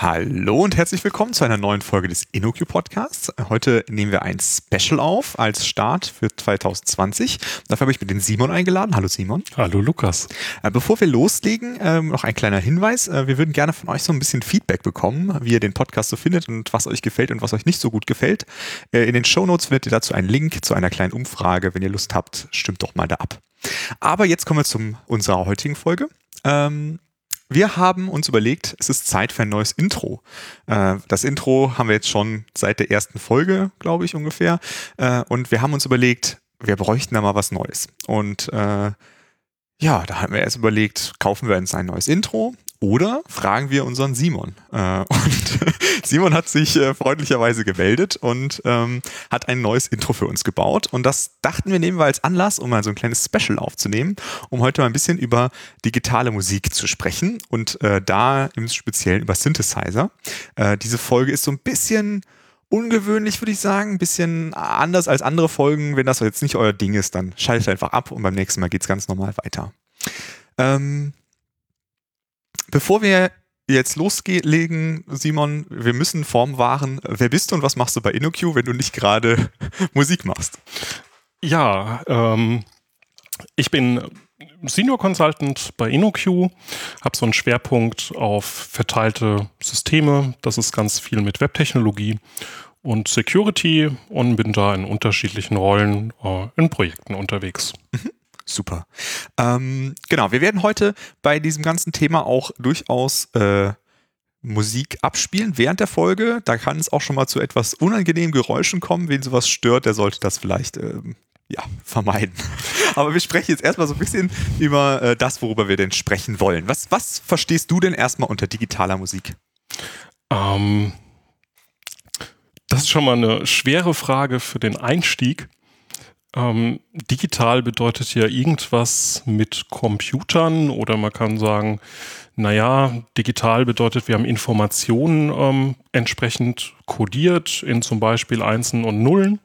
Hallo und herzlich willkommen zu einer neuen Folge des InnoQ Podcasts. Heute nehmen wir ein Special auf als Start für 2020. Dafür habe ich mir den Simon eingeladen. Hallo Simon. Hallo Lukas. Äh, bevor wir loslegen, ähm, noch ein kleiner Hinweis. Äh, wir würden gerne von euch so ein bisschen Feedback bekommen, wie ihr den Podcast so findet und was euch gefällt und was euch nicht so gut gefällt. Äh, in den Show Notes findet ihr dazu einen Link zu einer kleinen Umfrage. Wenn ihr Lust habt, stimmt doch mal da ab. Aber jetzt kommen wir zu unserer heutigen Folge. Ähm, wir haben uns überlegt, es ist Zeit für ein neues Intro. Äh, das Intro haben wir jetzt schon seit der ersten Folge, glaube ich, ungefähr. Äh, und wir haben uns überlegt, wir bräuchten da mal was Neues. Und äh, ja, da haben wir erst überlegt, kaufen wir uns ein neues Intro oder fragen wir unseren Simon. Äh, und Simon hat sich äh, freundlicherweise gemeldet und ähm, hat ein neues Intro für uns gebaut. Und das dachten wir nehmen wir als Anlass, um mal so ein kleines Special aufzunehmen, um heute mal ein bisschen über digitale Musik zu sprechen und äh, da im Speziellen über Synthesizer. Äh, diese Folge ist so ein bisschen ungewöhnlich, würde ich sagen. Ein bisschen anders als andere Folgen. Wenn das jetzt nicht euer Ding ist, dann schaltet einfach ab und beim nächsten Mal geht es ganz normal weiter. Ähm, bevor wir jetzt loslegen, Simon, wir müssen Form wahren. Wer bist du und was machst du bei InnoQ, wenn du nicht gerade Musik machst? Ja, ähm, ich bin Senior Consultant bei InnoQ, habe so einen Schwerpunkt auf verteilte Systeme. Das ist ganz viel mit Webtechnologie und Security und bin da in unterschiedlichen Rollen äh, in Projekten unterwegs. Mhm. Super. Ähm, genau, wir werden heute bei diesem ganzen Thema auch durchaus äh, Musik abspielen während der Folge. Da kann es auch schon mal zu etwas unangenehmen Geräuschen kommen. Wen sowas stört, der sollte das vielleicht ähm, ja, vermeiden. Aber wir sprechen jetzt erstmal so ein bisschen über äh, das, worüber wir denn sprechen wollen. Was, was verstehst du denn erstmal unter digitaler Musik? Ähm, das ist schon mal eine schwere Frage für den Einstieg. Ähm, digital bedeutet ja irgendwas mit Computern oder man kann sagen, naja, digital bedeutet, wir haben Informationen ähm, entsprechend kodiert in zum Beispiel Einsen und Nullen.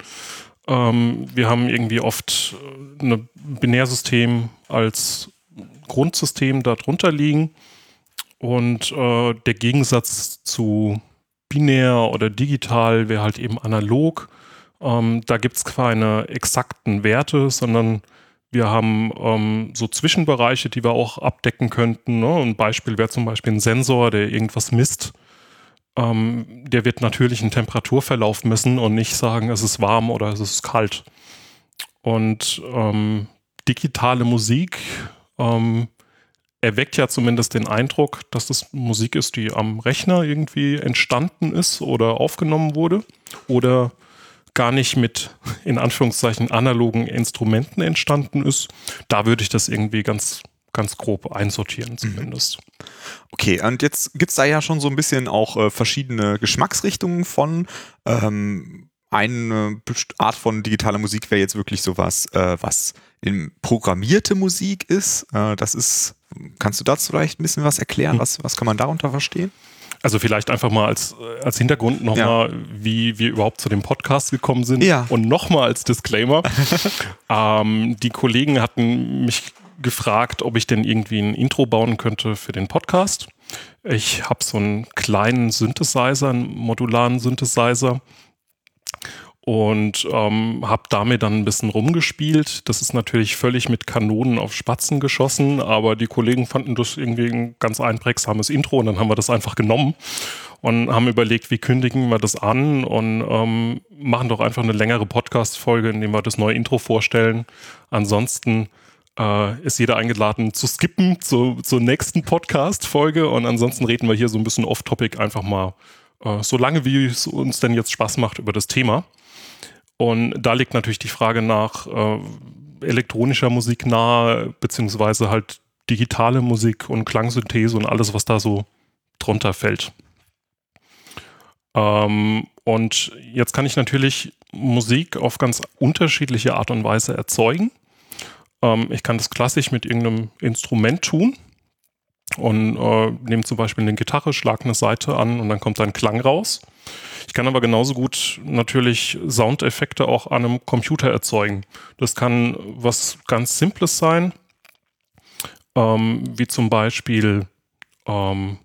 Ähm, wir haben irgendwie oft äh, ein Binärsystem als Grundsystem darunter liegen. Und äh, der Gegensatz zu binär oder digital wäre halt eben analog. Ähm, da gibt es keine exakten Werte, sondern wir haben ähm, so Zwischenbereiche, die wir auch abdecken könnten. Ne? Ein Beispiel wäre zum Beispiel ein Sensor, der irgendwas misst. Ähm, der wird natürlich einen Temperaturverlauf messen und nicht sagen, es ist warm oder es ist kalt. Und ähm, digitale Musik ähm, erweckt ja zumindest den Eindruck, dass das Musik ist, die am Rechner irgendwie entstanden ist oder aufgenommen wurde oder gar nicht mit in Anführungszeichen analogen Instrumenten entstanden ist. Da würde ich das irgendwie ganz, ganz grob einsortieren zumindest. Okay, und jetzt gibt es da ja schon so ein bisschen auch äh, verschiedene Geschmacksrichtungen von. Ähm, eine Art von digitaler Musik wäre jetzt wirklich sowas, äh, was in programmierte Musik ist. Äh, das ist, kannst du dazu vielleicht ein bisschen was erklären? Hm. Was, was kann man darunter verstehen? Also vielleicht einfach mal als, als Hintergrund nochmal, ja. wie wir überhaupt zu dem Podcast gekommen sind. Ja. Und nochmal als Disclaimer. ähm, die Kollegen hatten mich gefragt, ob ich denn irgendwie ein Intro bauen könnte für den Podcast. Ich habe so einen kleinen Synthesizer, einen modularen Synthesizer und ähm, habe damit dann ein bisschen rumgespielt. Das ist natürlich völlig mit Kanonen auf Spatzen geschossen, aber die Kollegen fanden das irgendwie ein ganz einprägsames Intro und dann haben wir das einfach genommen und haben überlegt, wie kündigen wir das an und ähm, machen doch einfach eine längere Podcast-Folge, in der wir das neue Intro vorstellen. Ansonsten äh, ist jeder eingeladen zu skippen zu, zur nächsten Podcast-Folge und ansonsten reden wir hier so ein bisschen off-topic einfach mal äh, so lange, wie es uns denn jetzt Spaß macht über das Thema. Und da liegt natürlich die Frage nach äh, elektronischer Musik nahe, beziehungsweise halt digitale Musik und Klangsynthese und alles, was da so drunter fällt. Ähm, und jetzt kann ich natürlich Musik auf ganz unterschiedliche Art und Weise erzeugen. Ähm, ich kann das klassisch mit irgendeinem Instrument tun und äh, nehme zum Beispiel eine Gitarre, schlage eine Seite an und dann kommt ein Klang raus. Ich kann aber genauso gut natürlich Soundeffekte auch an einem Computer erzeugen. Das kann was ganz Simples sein, ähm, wie zum Beispiel ähm,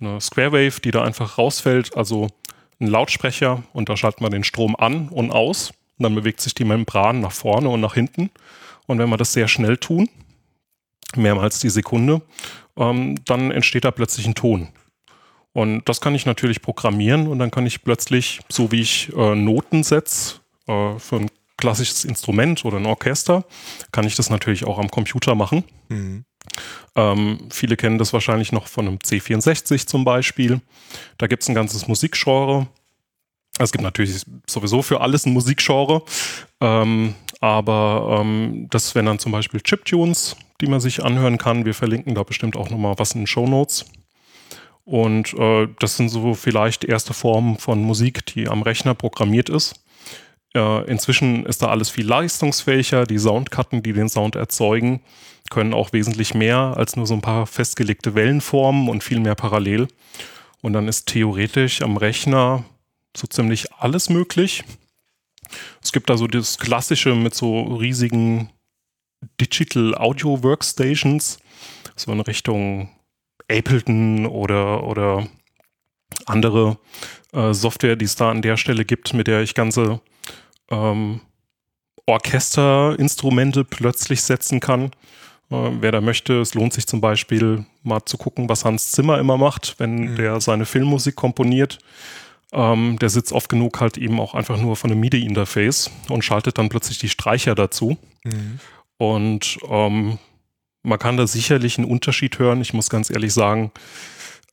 eine Square Wave, die da einfach rausfällt, also ein Lautsprecher und da schaltet man den Strom an und aus und dann bewegt sich die Membran nach vorne und nach hinten. Und wenn wir das sehr schnell tun, mehrmals die Sekunde, ähm, dann entsteht da plötzlich ein Ton. Und das kann ich natürlich programmieren und dann kann ich plötzlich, so wie ich äh, Noten setze äh, für ein klassisches Instrument oder ein Orchester, kann ich das natürlich auch am Computer machen. Mhm. Ähm, viele kennen das wahrscheinlich noch von einem C64 zum Beispiel. Da gibt es ein ganzes Musikgenre. Es gibt natürlich sowieso für alles ein Musikgenre. Ähm, aber ähm, das wären dann zum Beispiel Chiptunes, die man sich anhören kann. Wir verlinken da bestimmt auch nochmal was in den Show Notes. Und äh, das sind so vielleicht erste Formen von Musik, die am Rechner programmiert ist. Äh, inzwischen ist da alles viel leistungsfähiger. Die Soundkarten, die den Sound erzeugen, können auch wesentlich mehr als nur so ein paar festgelegte Wellenformen und viel mehr parallel. Und dann ist theoretisch am Rechner so ziemlich alles möglich. Es gibt da so das Klassische mit so riesigen Digital Audio Workstations, so in Richtung Ableton oder, oder andere äh, Software, die es da an der Stelle gibt, mit der ich ganze ähm, Orchesterinstrumente plötzlich setzen kann. Äh, wer da möchte, es lohnt sich zum Beispiel mal zu gucken, was Hans Zimmer immer macht, wenn mhm. der seine Filmmusik komponiert. Ähm, der sitzt oft genug halt eben auch einfach nur von einem MIDI-Interface und schaltet dann plötzlich die Streicher dazu. Mhm. Und ähm, man kann da sicherlich einen Unterschied hören. Ich muss ganz ehrlich sagen,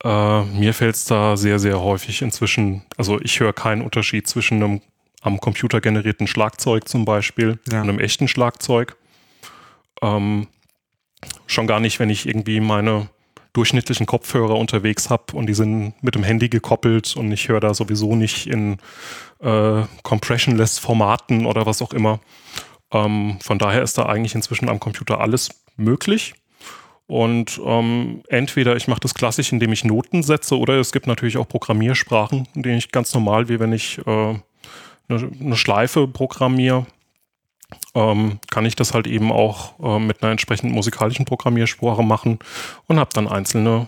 äh, mir fällt es da sehr, sehr häufig inzwischen, also ich höre keinen Unterschied zwischen einem am Computer generierten Schlagzeug zum Beispiel ja. und einem echten Schlagzeug. Ähm, schon gar nicht, wenn ich irgendwie meine durchschnittlichen Kopfhörer unterwegs habe und die sind mit dem Handy gekoppelt und ich höre da sowieso nicht in äh, compressionless Formaten oder was auch immer. Ähm, von daher ist da eigentlich inzwischen am Computer alles möglich. Und ähm, entweder ich mache das klassisch, indem ich Noten setze, oder es gibt natürlich auch Programmiersprachen, in denen ich ganz normal, wie wenn ich äh, eine, eine Schleife programmiere, ähm, kann ich das halt eben auch äh, mit einer entsprechenden musikalischen Programmiersprache machen und habe dann einzelne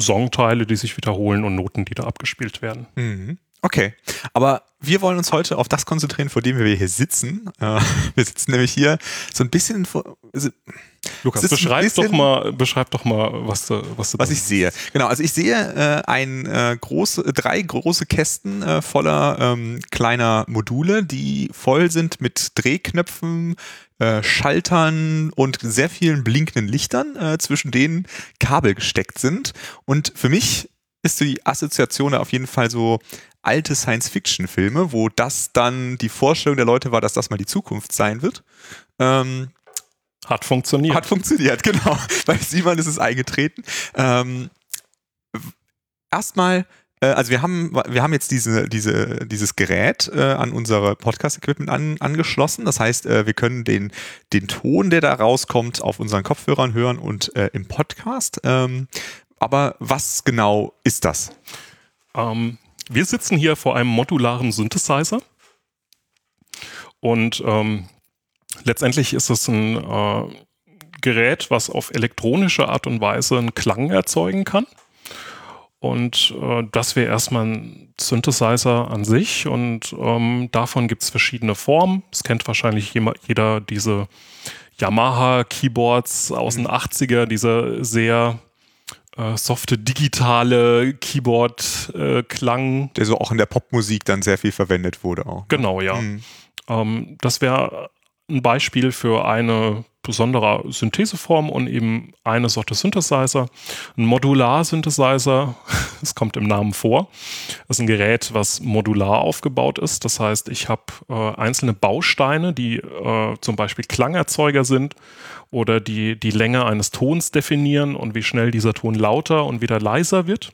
Songteile, die sich wiederholen und Noten, die da abgespielt werden. Mhm. Okay, aber wir wollen uns heute auf das konzentrieren, vor dem wir hier sitzen. Äh, wir sitzen nämlich hier so ein bisschen vor. Also, Lukas, beschreib doch mal, beschreib doch mal, was du, was du was ich sehe. Genau, also ich sehe äh, ein äh, große, drei große Kästen äh, voller ähm, kleiner Module, die voll sind mit Drehknöpfen, äh, Schaltern und sehr vielen blinkenden Lichtern, äh, zwischen denen Kabel gesteckt sind. Und für mich ist die Assoziation da auf jeden Fall so alte Science-Fiction-Filme, wo das dann die Vorstellung der Leute war, dass das mal die Zukunft sein wird. Ähm, hat funktioniert. Hat funktioniert, genau. Bei Simon ist es eingetreten. Ähm, erstmal, äh, also wir haben, wir haben jetzt diese, diese, dieses Gerät äh, an unsere Podcast-Equipment an, angeschlossen. Das heißt, äh, wir können den, den Ton, der da rauskommt, auf unseren Kopfhörern hören und äh, im Podcast. Ähm, aber was genau ist das? Ähm, wir sitzen hier vor einem modularen Synthesizer und ähm, letztendlich ist es ein äh, Gerät, was auf elektronische Art und Weise einen Klang erzeugen kann. Und äh, das wäre erstmal ein Synthesizer an sich und ähm, davon gibt es verschiedene Formen. Es kennt wahrscheinlich jeder diese Yamaha-Keyboards aus den 80er, diese sehr äh, softe digitale Keyboard-Klang. Äh, der so auch in der Popmusik dann sehr viel verwendet wurde auch. Ne? Genau, ja. Mhm. Ähm, das wäre ein Beispiel für eine besondere Syntheseform und eben eine Sorte Synthesizer. Ein Modular-Synthesizer, es kommt im Namen vor, ist ein Gerät, was modular aufgebaut ist. Das heißt, ich habe äh, einzelne Bausteine, die äh, zum Beispiel Klangerzeuger sind oder die die Länge eines Tons definieren und wie schnell dieser Ton lauter und wieder leiser wird.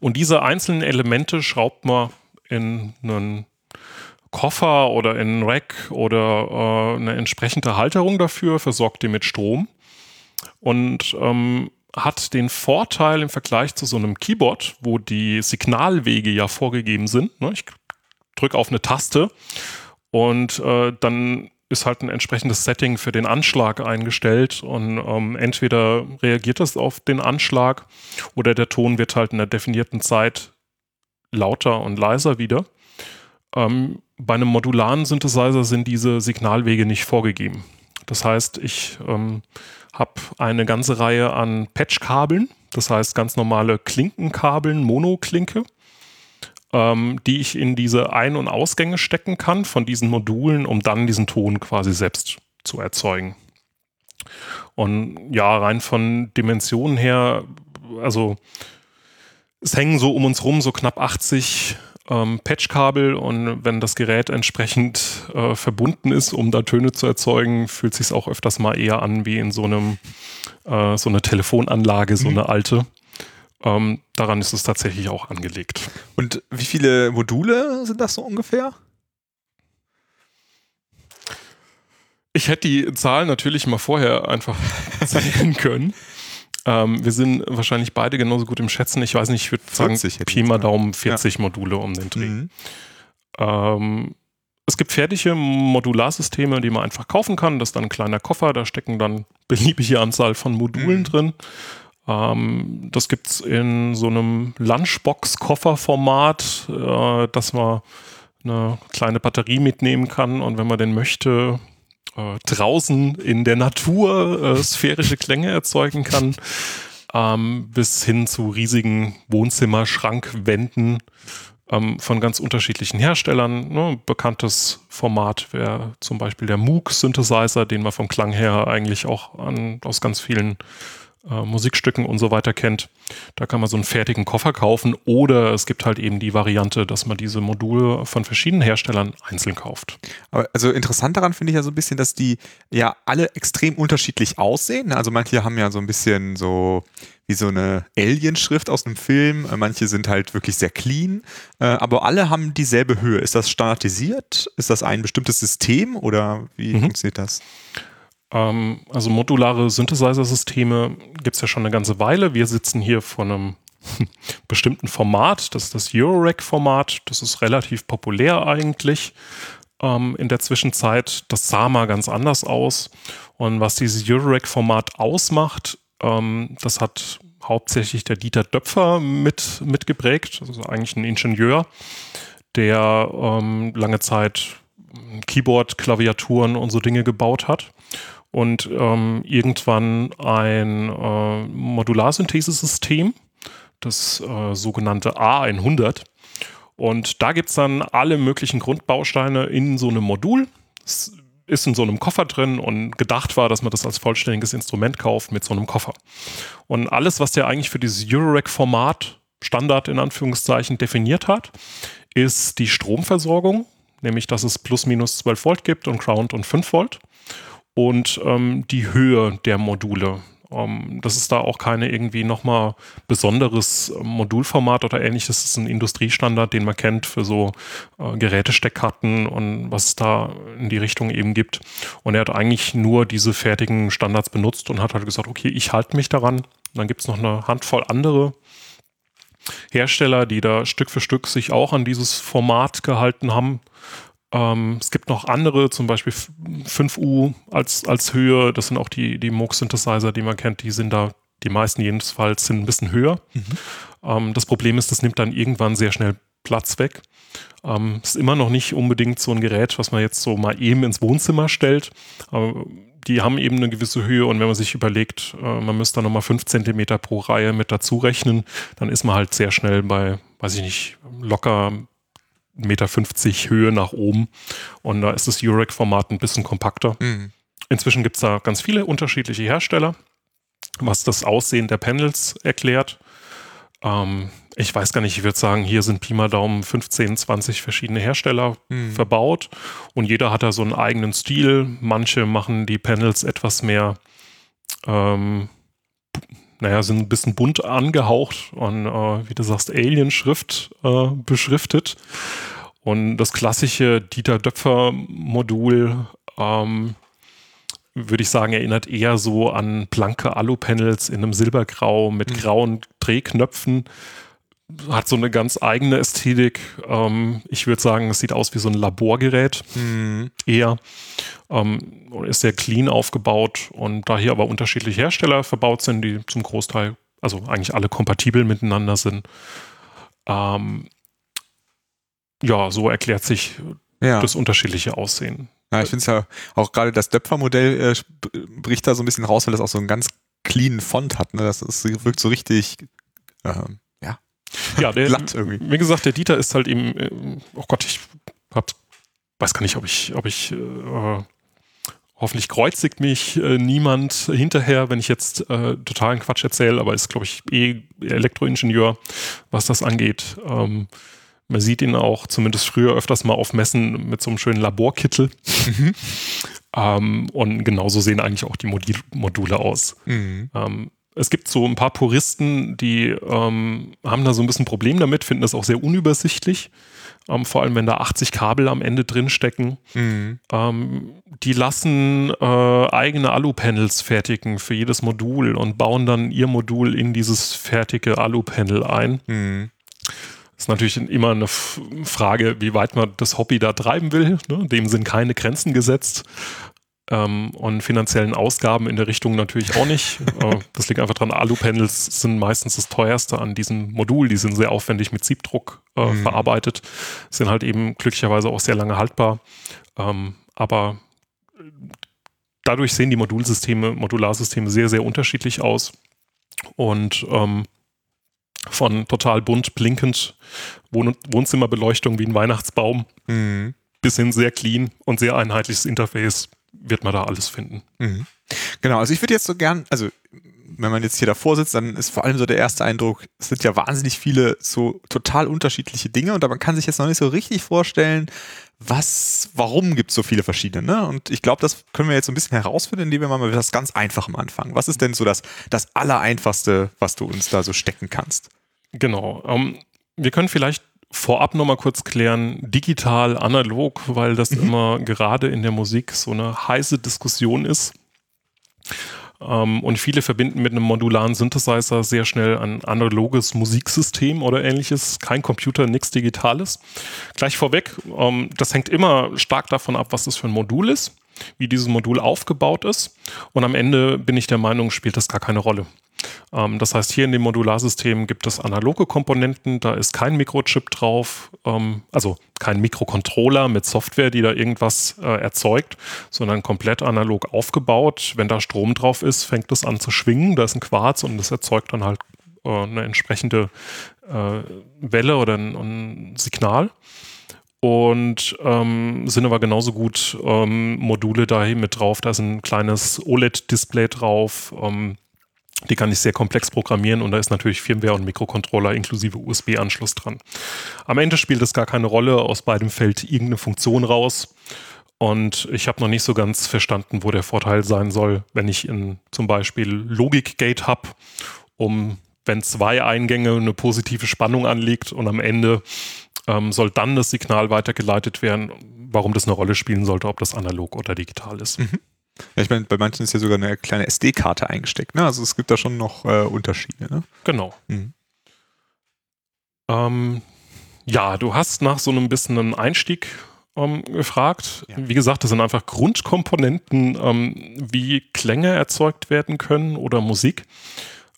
Und diese einzelnen Elemente schraubt man in einen Koffer oder in einen Rack oder äh, eine entsprechende Halterung dafür, versorgt die mit Strom und ähm, hat den Vorteil im Vergleich zu so einem Keyboard, wo die Signalwege ja vorgegeben sind. Ne? Ich drücke auf eine Taste und äh, dann ist halt ein entsprechendes Setting für den Anschlag eingestellt und ähm, entweder reagiert das auf den Anschlag oder der Ton wird halt in der definierten Zeit lauter und leiser wieder. Ähm, bei einem modularen Synthesizer sind diese Signalwege nicht vorgegeben. Das heißt, ich ähm, habe eine ganze Reihe an Patchkabeln, das heißt ganz normale Klinkenkabeln, Monoklinke, ähm, die ich in diese Ein- und Ausgänge stecken kann von diesen Modulen, um dann diesen Ton quasi selbst zu erzeugen. Und ja, rein von Dimensionen her, also es hängen so um uns rum so knapp 80 ähm, Patchkabel und wenn das Gerät entsprechend äh, verbunden ist, um da Töne zu erzeugen, fühlt sich auch öfters mal eher an wie in so einem äh, so eine Telefonanlage, so mhm. eine alte. Ähm, daran ist es tatsächlich auch angelegt. Und wie viele Module sind das so ungefähr? Ich hätte die Zahlen natürlich mal vorher einfach sehen können. Ähm, wir sind wahrscheinlich beide genauso gut im Schätzen. Ich weiß nicht, ich würde sagen, Pi mal Daumen 40 ja. Module um den Dreh. Mhm. Ähm, es gibt fertige Modularsysteme, die man einfach kaufen kann. Das ist dann ein kleiner Koffer, da stecken dann beliebige Anzahl von Modulen mhm. drin. Ähm, das gibt es in so einem Lunchbox-Kofferformat, äh, dass man eine kleine Batterie mitnehmen kann und wenn man den möchte, äh, draußen in der Natur äh, sphärische Klänge erzeugen kann, ähm, bis hin zu riesigen Wohnzimmer-Schrankwänden ähm, von ganz unterschiedlichen Herstellern. Ne? Bekanntes Format wäre zum Beispiel der Moog-Synthesizer, den man vom Klang her eigentlich auch an, aus ganz vielen äh, Musikstücken und so weiter kennt. Da kann man so einen fertigen Koffer kaufen oder es gibt halt eben die Variante, dass man diese Module von verschiedenen Herstellern einzeln kauft. Also interessant daran finde ich ja so ein bisschen, dass die ja alle extrem unterschiedlich aussehen. Also manche haben ja so ein bisschen so wie so eine Alien-Schrift aus einem Film. Manche sind halt wirklich sehr clean, äh, aber alle haben dieselbe Höhe. Ist das standardisiert? Ist das ein bestimmtes System oder wie mhm. funktioniert das? Ähm, also modulare Synthesizer-Systeme gibt es ja schon eine ganze Weile. Wir sitzen hier vor einem bestimmten Format, das ist das Eurorack-Format. Das ist relativ populär eigentlich ähm, in der Zwischenzeit. Das sah mal ganz anders aus. Und was dieses Eurorack-Format ausmacht, ähm, das hat hauptsächlich der Dieter Döpfer mit, mitgeprägt, also eigentlich ein Ingenieur, der ähm, lange Zeit Keyboard, Klaviaturen und so Dinge gebaut hat und ähm, irgendwann ein äh, Modularsynthesesystem, das äh, sogenannte A100. Und da gibt es dann alle möglichen Grundbausteine in so einem Modul. Es ist in so einem Koffer drin und gedacht war, dass man das als vollständiges Instrument kauft mit so einem Koffer. Und alles, was der eigentlich für dieses Eurorack-Format Standard in Anführungszeichen definiert hat, ist die Stromversorgung, nämlich dass es plus minus 12 Volt gibt und Ground und 5 Volt und ähm, die Höhe der Module. Ähm, das ist da auch keine irgendwie nochmal besonderes Modulformat oder ähnliches. Das ist ein Industriestandard, den man kennt für so äh, Gerätesteckkarten und was es da in die Richtung eben gibt. Und er hat eigentlich nur diese fertigen Standards benutzt und hat halt gesagt, okay, ich halte mich daran. Und dann gibt es noch eine Handvoll andere Hersteller, die da Stück für Stück sich auch an dieses Format gehalten haben. Ähm, es gibt noch andere, zum Beispiel 5U als, als Höhe. Das sind auch die, die Moog-Synthesizer, die man kennt. Die sind da, die meisten jedenfalls, sind ein bisschen höher. Mhm. Ähm, das Problem ist, das nimmt dann irgendwann sehr schnell Platz weg. Ähm, ist immer noch nicht unbedingt so ein Gerät, was man jetzt so mal eben ins Wohnzimmer stellt. Aber die haben eben eine gewisse Höhe und wenn man sich überlegt, äh, man müsste da nochmal 5 cm pro Reihe mit dazu rechnen, dann ist man halt sehr schnell bei, weiß ich nicht, locker 1,50 Meter Höhe nach oben. Und da ist das Eurek-Format ein bisschen kompakter. Mhm. Inzwischen gibt es da ganz viele unterschiedliche Hersteller, was das Aussehen der Panels erklärt. Ähm, ich weiß gar nicht, ich würde sagen, hier sind Pi mal Daumen 15, 20 verschiedene Hersteller mhm. verbaut und jeder hat da so einen eigenen Stil. Manche machen die Panels etwas mehr ähm, naja, sind ein bisschen bunt angehaucht und äh, wie du sagst, Alien-Schrift äh, beschriftet. Und das klassische Dieter Döpfer-Modul, ähm, würde ich sagen, erinnert eher so an blanke Alu-Panels in einem Silbergrau mit mhm. grauen Drehknöpfen. Hat so eine ganz eigene Ästhetik. Ähm, ich würde sagen, es sieht aus wie so ein Laborgerät Mhm. eher. Ähm, ist sehr clean aufgebaut und da hier aber unterschiedliche Hersteller verbaut sind, die zum Großteil, also eigentlich alle kompatibel miteinander sind. Ähm, ja, so erklärt sich Ja. das unterschiedliche Aussehen. ja, ich finde es ja auch gerade das Döpfer-Modell äh, bricht da so ein bisschen raus, weil das auch so einen ganz cleanen Font hat. Ne? Das ist, wirkt so richtig ähm, ja, der, glatt irgendwie. wie gesagt, der Dieter ist halt eben, äh, oh Gott, ich hab, weiß gar nicht, ob ich, ob ich, äh, hoffentlich kreuzigt mich äh, niemand hinterher, wenn ich jetzt äh, totalen Quatsch erzähle, aber ist, glaube ich, eh Elektroingenieur, was das angeht. Ähm, man sieht ihn auch zumindest früher öfters mal auf Messen mit so einem schönen Laborkittel. ähm, und genauso sehen eigentlich auch die Modul Module aus. Mhm. Ähm, es gibt so ein paar Puristen, die ähm, haben da so ein bisschen Problem damit, finden das auch sehr unübersichtlich. Ähm, vor allem, wenn da 80 Kabel am Ende drin stecken. Mhm. Ähm, die lassen äh, eigene Alu-Panels fertigen für jedes Modul und bauen dann ihr Modul in dieses fertige Alu-Panel ein. Mhm. Das ist natürlich immer eine Frage, wie weit man das Hobby da treiben will. Ne? Dem sind keine Grenzen gesetzt. Ähm, und finanziellen Ausgaben in der Richtung natürlich auch nicht. äh, das liegt einfach dran, Alu-Panels sind meistens das teuerste an diesem Modul. Die sind sehr aufwendig mit Siebdruck äh, Mhm. verarbeitet, sind halt eben glücklicherweise auch sehr lange haltbar. Ähm, aber dadurch sehen die Modulsysteme, Modularsysteme sehr, sehr unterschiedlich aus. Und ähm, von total bunt blinkend Wohn Wohnzimmerbeleuchtung wie ein Weihnachtsbaum Mhm. bis hin sehr clean und sehr einheitliches Interface wird man da alles finden. Mhm. Genau, also ich würde jetzt so gern, also wenn man jetzt hier davor sitzt, dann ist vor allem so der erste Eindruck, es sind ja wahnsinnig viele so total unterschiedliche Dinge und man kann sich jetzt noch nicht so richtig vorstellen, was, warum gibt es so viele verschiedene. Ne? Und ich glaube, das können wir jetzt so ein bisschen herausfinden, indem wir mal mit das ganz Einfachem anfangen. Was ist denn so das, das Allereinfachste, was du uns da so stecken kannst? Genau. Ähm, wir können vielleicht vorab nochmal kurz klären, digital, analog, weil das Mhm. immer gerade in der Musik so eine heiße Diskussion ist. Ähm, und viele verbinden mit einem modularen Synthesizer sehr schnell ein analoges Musiksystem oder ähnliches. Kein Computer, nichts Digitales. Gleich vorweg, ähm, das hängt immer stark davon ab, was das für ein Modul ist, wie dieses Modul aufgebaut ist. Und am Ende bin ich der Meinung, spielt das gar keine Rolle. Ähm, das heißt, hier in dem Modularsystem gibt es analoge Komponenten, da ist kein Mikrochip drauf, ähm, also kein Mikrocontroller mit Software, die da irgendwas äh, erzeugt, sondern komplett analog aufgebaut. Wenn da Strom drauf ist, fängt es an zu schwingen, da ist ein Quarz und das erzeugt dann halt äh, eine entsprechende äh, Welle oder ein, ein Signal. Und ähm, sind aber genauso gut ähm, Module da mit drauf. Da ist ein kleines OLED-Display drauf. Ähm, die kann ich sehr komplex programmieren und da ist natürlich Firmware und Mikrocontroller inklusive USB-Anschluss dran. Am Ende spielt es gar keine Rolle, aus beidem fällt irgendeine Funktion raus. Und ich habe noch nicht so ganz verstanden, wo der Vorteil sein soll, wenn ich in zum Beispiel Logik-Gate habe, um, wenn zwei Eingänge eine positive Spannung anliegt und am Ende ähm, soll dann das Signal weitergeleitet werden, warum das eine Rolle spielen sollte, ob das analog oder digital ist. Ja, ich meine, bei manchen ist ja sogar eine kleine SD-Karte eingesteckt. Ne? Also es gibt da schon noch äh, Unterschiede. Ne? Genau. Mhm. Ähm, ja, du hast nach so einem bisschen einen Einstieg ähm, gefragt. Ja. Wie gesagt, das sind einfach Grundkomponenten, ähm, wie Klänge erzeugt werden können oder Musik.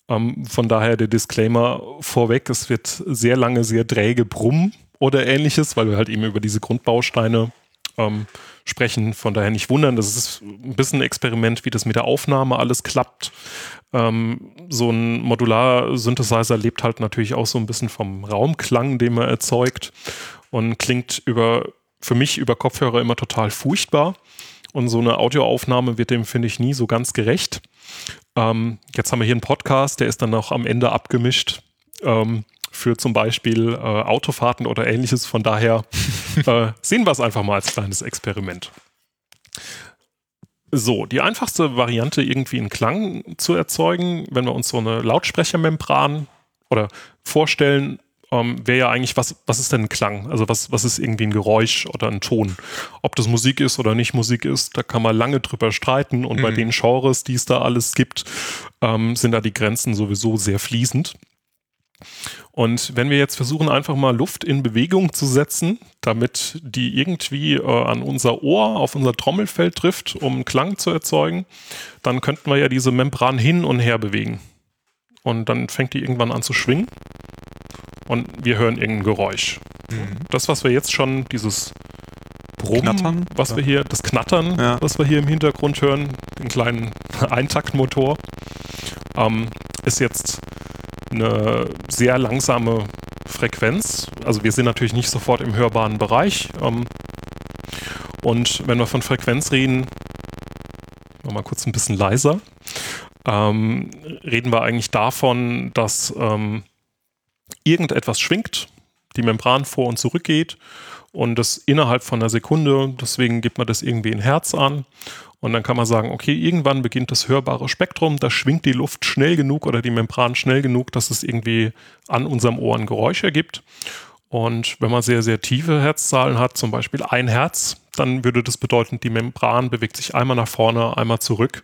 Ähm, von daher der Disclaimer vorweg, es wird sehr lange sehr träge brummen oder ähnliches, weil wir halt eben über diese Grundbausteine ähm, sprechen. Von daher nicht wundern, das ist ein bisschen ein Experiment, wie das mit der Aufnahme alles klappt. Ähm, so ein Modular-Synthesizer lebt halt natürlich auch so ein bisschen vom Raumklang, den man erzeugt und klingt über, für mich über Kopfhörer immer total furchtbar. Und so eine Audioaufnahme wird dem, finde ich, nie so ganz gerecht. Ähm, jetzt haben wir hier einen Podcast, der ist dann auch am Ende abgemischt ähm, für zum Beispiel äh, Autofahrten oder ähnliches. Von daher äh, sehen wir es einfach mal als kleines Experiment. So, die einfachste Variante, irgendwie einen Klang zu erzeugen, wenn wir uns so eine Lautsprechermembran oder vorstellen, ähm, wäre ja eigentlich, was, was ist denn ein Klang? Also was, was ist irgendwie ein Geräusch oder ein Ton? Ob das Musik ist oder nicht Musik ist, da kann man lange drüber streiten und bei Mhm. den Genres, die es da alles gibt, ähm, sind da die Grenzen sowieso sehr fließend. Und wenn wir jetzt versuchen, einfach mal Luft in Bewegung zu setzen, damit die irgendwie äh, an unser Ohr, auf unser Trommelfell trifft, um Klang zu erzeugen, dann könnten wir ja diese Membran hin und her bewegen. Und dann fängt die irgendwann an zu schwingen und wir hören irgendein Geräusch. Mhm. Das, was wir jetzt schon, dieses Brummen, Knattern, was ja. wir hier, das Knattern, ja. was wir hier im Hintergrund hören, den kleinen Eintaktmotor, ähm, ist jetzt eine sehr langsame Frequenz. Also wir sind natürlich nicht sofort im hörbaren Bereich. Ähm, und wenn wir von Frequenz reden, mal kurz ein bisschen leiser, ähm, reden wir eigentlich davon, dass ähm, irgendetwas schwingt, die Membran vor und zurück geht und das innerhalb von einer Sekunde, deswegen gibt man das irgendwie in Herz an und dann kann man sagen, okay, irgendwann beginnt das hörbare Spektrum, da schwingt die Luft schnell genug oder die Membran schnell genug, dass es irgendwie an unserem Ohr ein Geräusch ergibt. Und wenn man sehr, sehr tiefe Herzzahlen hat, zum Beispiel ein Herz, dann würde das bedeuten, die Membran bewegt sich einmal nach vorne, einmal zurück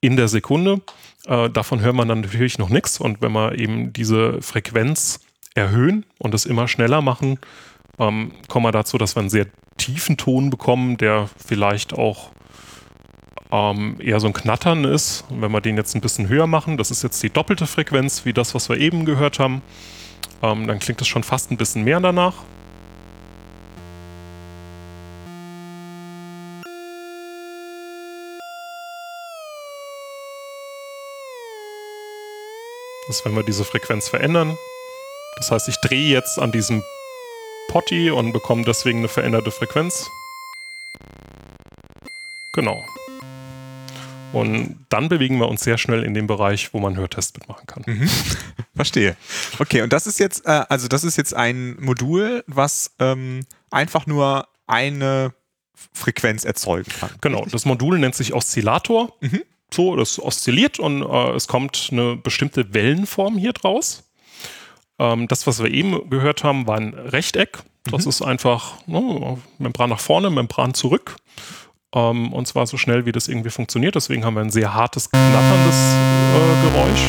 in der Sekunde. Äh, davon hört man dann natürlich noch nichts. Und wenn wir eben diese Frequenz erhöhen und es immer schneller machen, ähm, kommen wir dazu, dass wir einen sehr tiefen Ton bekommen, der vielleicht auch ähm, eher so ein Knattern ist. Und wenn wir den jetzt ein bisschen höher machen, das ist jetzt die doppelte Frequenz wie das, was wir eben gehört haben, ähm, dann klingt es schon fast ein bisschen mehr danach. Das ist, wenn wir diese Frequenz verändern. Das heißt, ich drehe jetzt an diesem Potty und bekomme deswegen eine veränderte Frequenz. Genau. Und dann bewegen wir uns sehr schnell in den Bereich, wo man Hörtest mitmachen kann. Mhm. Verstehe. Okay, und das ist jetzt, äh, also das ist jetzt ein Modul, was ähm, einfach nur eine Frequenz erzeugen kann. Genau, richtig? das Modul nennt sich Oszillator. Mhm. So, das oszilliert und äh, es kommt eine bestimmte Wellenform hier draus. Ähm, das, was wir eben gehört haben, war ein Rechteck. Das mhm. ist einfach ne, Membran nach vorne, Membran zurück. Ähm, und zwar so schnell, wie das irgendwie funktioniert. Deswegen haben wir ein sehr hartes, knatterndes äh, Geräusch.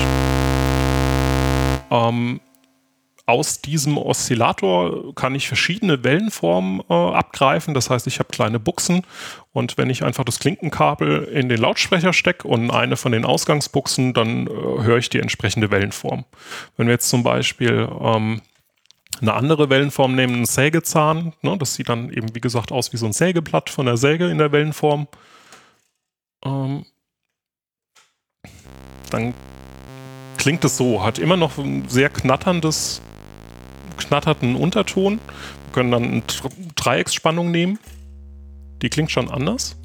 Ähm, aus diesem Oszillator kann ich verschiedene Wellenformen äh, abgreifen. Das heißt, ich habe kleine Buchsen und wenn ich einfach das Klinkenkabel in den Lautsprecher stecke und eine von den Ausgangsbuchsen, dann äh, höre ich die entsprechende Wellenform. Wenn wir jetzt zum Beispiel ähm, eine andere Wellenform nehmen, einen Sägezahn. Ne, das sieht dann eben, wie gesagt, aus wie so ein Sägeblatt von der Säge in der Wellenform. Ähm, dann klingt es so, hat immer noch ein sehr knatterndes, knatternden Unterton. Wir können dann eine Dreiecksspannung nehmen. Die klingt schon anders.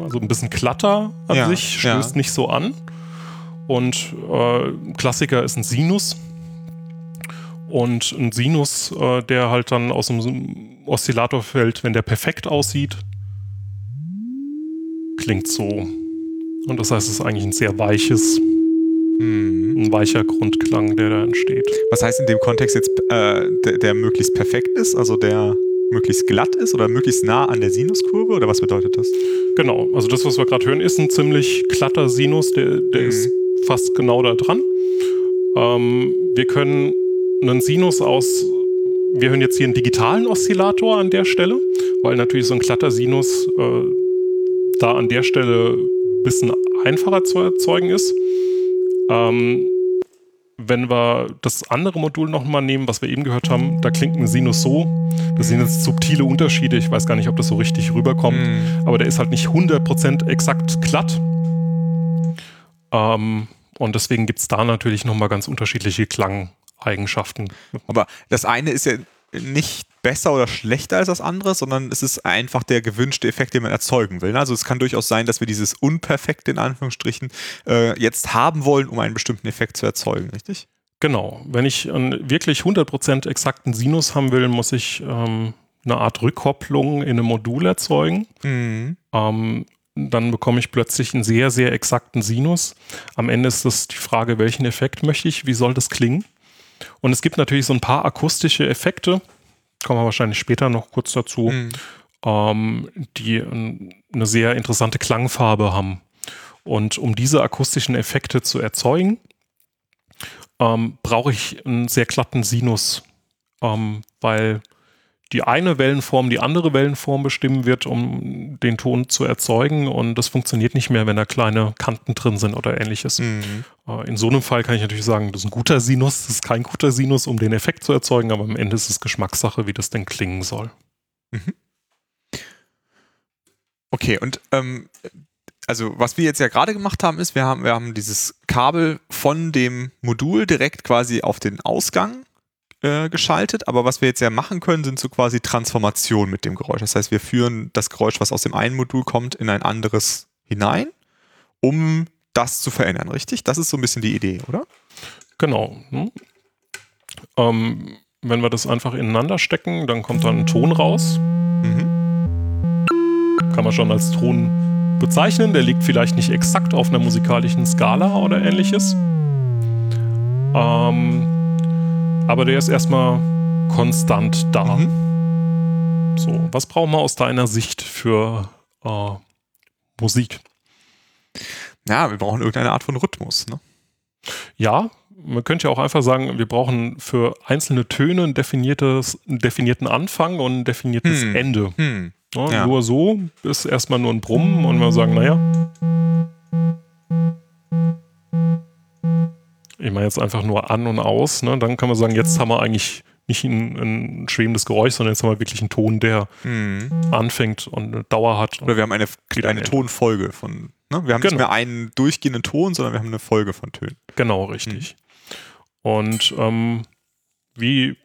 Also ein bisschen Klatter an ja, sich stößt ja. nicht so an. Und äh, Klassiker ist ein Sinus. Und ein Sinus, äh, der halt dann aus dem Oszillator fällt, wenn der perfekt aussieht, klingt so. Und das heißt, es ist eigentlich ein sehr weiches, hm. ein weicher Grundklang, der da entsteht. Was heißt in dem Kontext jetzt, äh, der, der möglichst perfekt ist, also der möglichst glatt ist oder möglichst nah an der Sinuskurve oder was bedeutet das? Genau, also das, was wir gerade hören, ist ein ziemlich glatter Sinus, der, der mhm. ist fast genau da dran. Ähm, wir können einen Sinus aus, wir hören jetzt hier einen digitalen Oszillator an der Stelle, weil natürlich so ein glatter Sinus äh, da an der Stelle ein bisschen einfacher zu erzeugen ist. Ähm, wenn wir das andere Modul nochmal nehmen, was wir eben gehört haben, da klingt ein Sinus so. Das sind jetzt subtile Unterschiede. Ich weiß gar nicht, ob das so richtig rüberkommt. Mm. Aber der ist halt nicht 100% exakt glatt. Ähm, und deswegen gibt es da natürlich nochmal ganz unterschiedliche Klangeigenschaften. Aber das eine ist ja nicht besser oder schlechter als das andere, sondern es ist einfach der gewünschte Effekt, den man erzeugen will. Also es kann durchaus sein, dass wir dieses Unperfekte in Anführungsstrichen äh, jetzt haben wollen, um einen bestimmten Effekt zu erzeugen, richtig? Genau. Wenn ich einen wirklich 100% exakten Sinus haben will, muss ich ähm, eine Art Rückkopplung in einem Modul erzeugen. Mhm. Ähm, dann bekomme ich plötzlich einen sehr, sehr exakten Sinus. Am Ende ist das die Frage, welchen Effekt möchte ich, wie soll das klingen? Und es gibt natürlich so ein paar akustische Effekte, kommen wir wahrscheinlich später noch kurz dazu, mhm. ähm, die eine sehr interessante Klangfarbe haben. Und um diese akustischen Effekte zu erzeugen, ähm, brauche ich einen sehr glatten Sinus, ähm, weil die eine Wellenform die andere Wellenform bestimmen wird, um den Ton zu erzeugen. Und das funktioniert nicht mehr, wenn da kleine Kanten drin sind oder ähnliches. Mhm. Äh, in so einem Fall kann ich natürlich sagen, das ist ein guter Sinus, das ist kein guter Sinus, um den Effekt zu erzeugen, aber am Ende ist es Geschmackssache, wie das denn klingen soll. Mhm. Okay, und ähm, also was wir jetzt ja gerade gemacht haben, ist, wir haben, wir haben dieses Kabel von dem Modul direkt quasi auf den Ausgang äh, geschaltet, aber was wir jetzt ja machen können, sind so quasi Transformationen mit dem Geräusch. Das heißt, wir führen das Geräusch, was aus dem einen Modul kommt, in ein anderes hinein, um das zu verändern, richtig? Das ist so ein bisschen die Idee, oder? Genau. Hm. Ähm, wenn wir das einfach ineinander stecken, dann kommt dann ein Ton raus. Mhm. Kann man schon als Ton bezeichnen. Der liegt vielleicht nicht exakt auf einer musikalischen Skala oder ähnliches. Ähm, aber der ist erstmal konstant da. Mhm. So, was brauchen wir aus deiner Sicht für äh, Musik? Ja, wir brauchen irgendeine Art von Rhythmus. Ne? Ja, man könnte ja auch einfach sagen, wir brauchen für einzelne Töne ein definiertes, einen definierten Anfang und ein definiertes hm. Ende. Hm. Ja, ja. Nur so ist erstmal nur ein Brummen und wir sagen, naja, ich meine jetzt einfach nur an und aus, ne? dann kann man sagen, jetzt haben wir eigentlich nicht ein, ein schwebendes Geräusch, sondern jetzt haben wir wirklich einen Ton, der mhm. anfängt und eine Dauer hat. Oder wir haben eine, eine Tonfolge von, ne? wir haben genau. nicht mehr einen durchgehenden Ton, sondern wir haben eine Folge von Tönen. Genau, richtig. Mhm. Und ähm, wie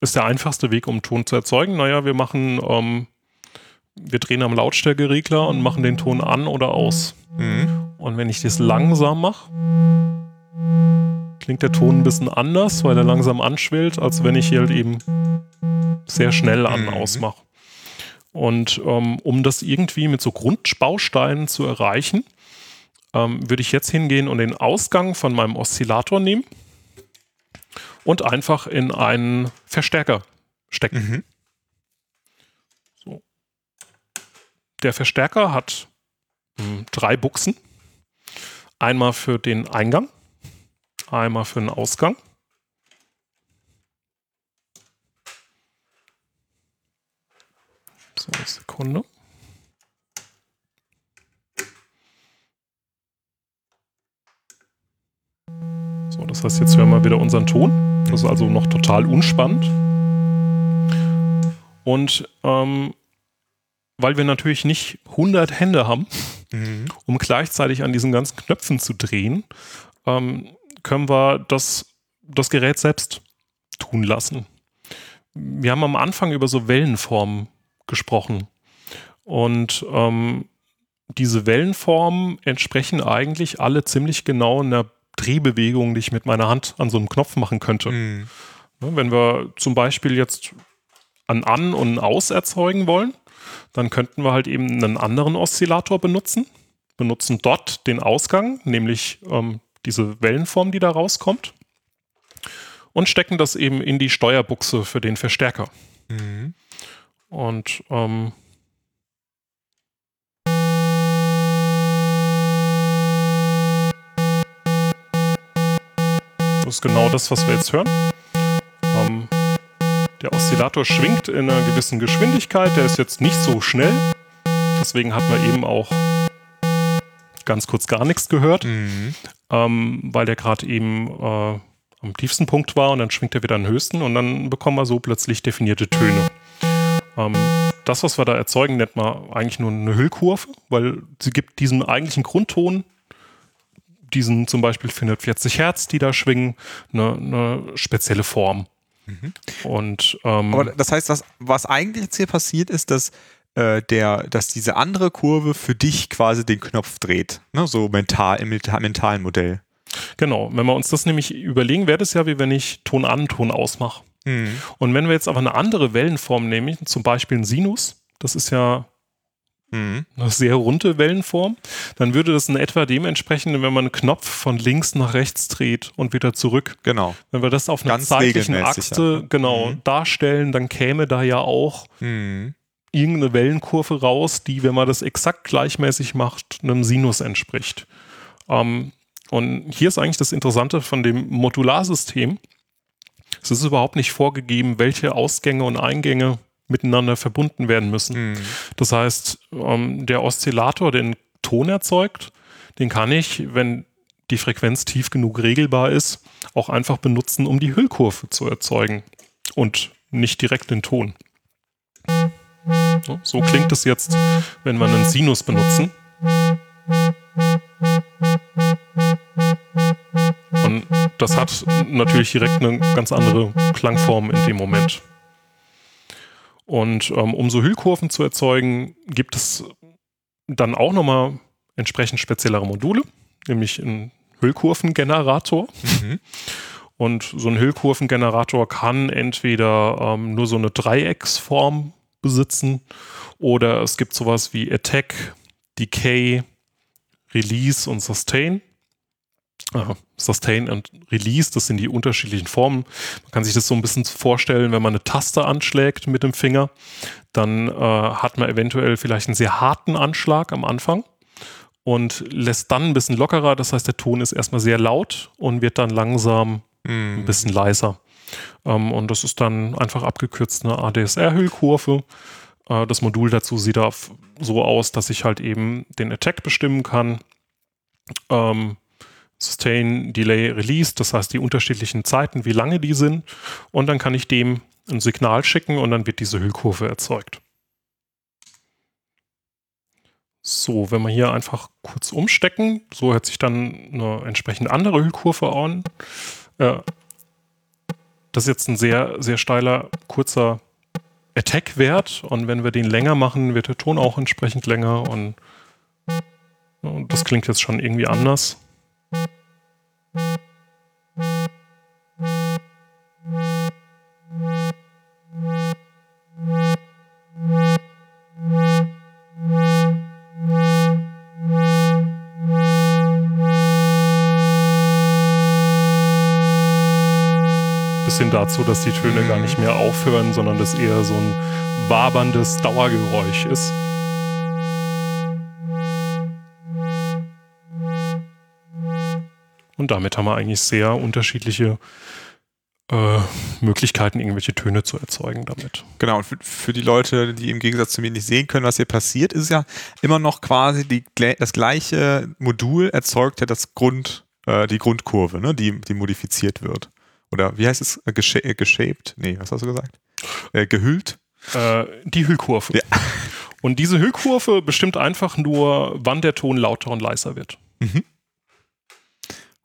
ist der einfachste Weg, um Ton zu erzeugen? Naja, wir machen, ähm, wir drehen am Lautstärkeregler und machen den Ton an oder aus. Mhm. Und wenn ich das langsam mache, klingt der Ton ein bisschen anders, weil er langsam anschwillt, als wenn ich hier halt eben sehr schnell an mhm. ausmache. Und ähm, um das irgendwie mit so Grundbausteinen zu erreichen, ähm, würde ich jetzt hingehen und den Ausgang von meinem Oszillator nehmen und einfach in einen Verstärker stecken. Mhm. So. Der Verstärker hat mh, hm, drei Buchsen. Einmal für den Eingang einmal für den Ausgang. So, eine Sekunde. So, das heißt, jetzt hören wir wieder unseren Ton. Das ist also noch total unspannend. Und ähm, weil wir natürlich nicht 100 Hände haben, mhm. um gleichzeitig an diesen ganzen Knöpfen zu drehen, ähm, können wir das, das Gerät selbst tun lassen. Wir haben am Anfang über so Wellenformen gesprochen. Und ähm, diese Wellenformen entsprechen eigentlich alle ziemlich genau einer Drehbewegung, die ich mit meiner Hand an so einem Knopf machen könnte. Mhm. Wenn wir zum Beispiel jetzt ein An- und ein Aus erzeugen wollen, dann könnten wir halt eben einen anderen Oszillator benutzen, benutzen dort den Ausgang, nämlich ähm, diese Wellenform, die da rauskommt, und stecken das eben in die Steuerbuchse für den Verstärker. Mhm. Und ähm, das ist genau das, was wir jetzt hören. Ähm, der Oszillator schwingt in einer gewissen Geschwindigkeit, der ist jetzt nicht so schnell. Deswegen hat man eben auch ganz kurz gar nichts gehört. Mhm ähm, weil der gerade eben äh, am tiefsten Punkt war und dann schwingt er wieder an den höchsten und dann bekommen wir so plötzlich definierte Töne. Ähm, das, was wir da erzeugen, nennt man eigentlich nur eine Hüllkurve, weil sie gibt diesen eigentlichen Grundton, diesen zum Beispiel 440 Hertz, die da schwingen, eine, eine spezielle Form. Mhm. Und, ähm, Aber das heißt, was, was eigentlich jetzt hier passiert, ist, dass äh, der, dass diese andere Kurve für dich quasi den Knopf dreht. Ne? So mental, im mentalen Modell. Genau, wenn wir uns das nämlich überlegen, wäre das ja wie wenn ich Ton an, Ton ausmache. Mhm. Und wenn wir jetzt aber eine andere Wellenform nehmen, zum Beispiel ein Sinus, das ist ja mhm. eine sehr runde Wellenform, dann würde das in etwa dem entsprechen, wenn man einen Knopf von links nach rechts dreht und wieder zurück. Genau. Wenn wir das auf einer zeitlichen Achse ja. genau mhm. darstellen, dann käme da ja auch mhm irgendeine Wellenkurve raus, die, wenn man das exakt gleichmäßig macht, einem Sinus entspricht. Ähm, und hier ist eigentlich das Interessante von dem Modularsystem. Es ist überhaupt nicht vorgegeben, welche Ausgänge und Eingänge miteinander verbunden werden müssen. Mhm. Das heißt, ähm, der Oszillator, der den Ton erzeugt, den kann ich, wenn die Frequenz tief genug regelbar ist, auch einfach benutzen, um die Hüllkurve zu erzeugen und nicht direkt den Ton. So klingt es jetzt, wenn wir einen Sinus benutzen. Und das hat natürlich direkt eine ganz andere Klangform in dem Moment. Und ähm, um so Hüllkurven zu erzeugen, gibt es dann auch nochmal entsprechend speziellere Module, nämlich einen Hüllkurvengenerator. Mhm. Und so ein Hüllkurvengenerator kann entweder ähm, nur so eine Dreiecksform besitzen oder es gibt sowas wie Attack, Decay, Release und Sustain. Aha. Sustain und Release, das sind die unterschiedlichen Formen. Man kann sich das so ein bisschen vorstellen, wenn man eine Taste anschlägt mit dem Finger, dann äh, hat man eventuell vielleicht einen sehr harten Anschlag am Anfang und lässt dann ein bisschen lockerer. Das heißt, der Ton ist erstmal sehr laut und wird dann langsam mm. ein bisschen leiser. Ähm, und das ist dann einfach abgekürzt eine ADSR-Hüllkurve. Äh, das Modul dazu sieht so aus, dass ich halt eben den Attack bestimmen kann. Ähm, Sustain, Delay, Release, das heißt die unterschiedlichen Zeiten, wie lange die sind. Und dann kann ich dem ein Signal schicken und dann wird diese Hüllkurve erzeugt. So, wenn wir hier einfach kurz umstecken, so hört sich dann eine entsprechend andere Hüllkurve an. Äh, das ist jetzt ein sehr, sehr steiler, kurzer Attack-Wert. Und wenn wir den länger machen, wird der Ton auch entsprechend länger. Und, und das klingt jetzt schon irgendwie anders. Bisschen dazu, dass die Töne gar nicht mehr aufhören, sondern das eher so ein waberndes Dauergeräusch ist. Und damit haben wir eigentlich sehr unterschiedliche äh, Möglichkeiten, irgendwelche Töne zu erzeugen damit. Genau, und für, für, die Leute, die im Gegensatz zu mir nicht sehen können, was hier passiert, ist ja immer noch quasi die, das gleiche Modul erzeugt ja das Grund, äh, die Grundkurve, ne, die, die modifiziert wird. Oder wie heißt es? Äh, gesha äh, geshaped? Nee, was hast du gesagt? Äh, gehüllt? Äh, die Hüllkurve. Ja. Und diese Hüllkurve bestimmt einfach nur, wann der Ton lauter und leiser wird. Mhm.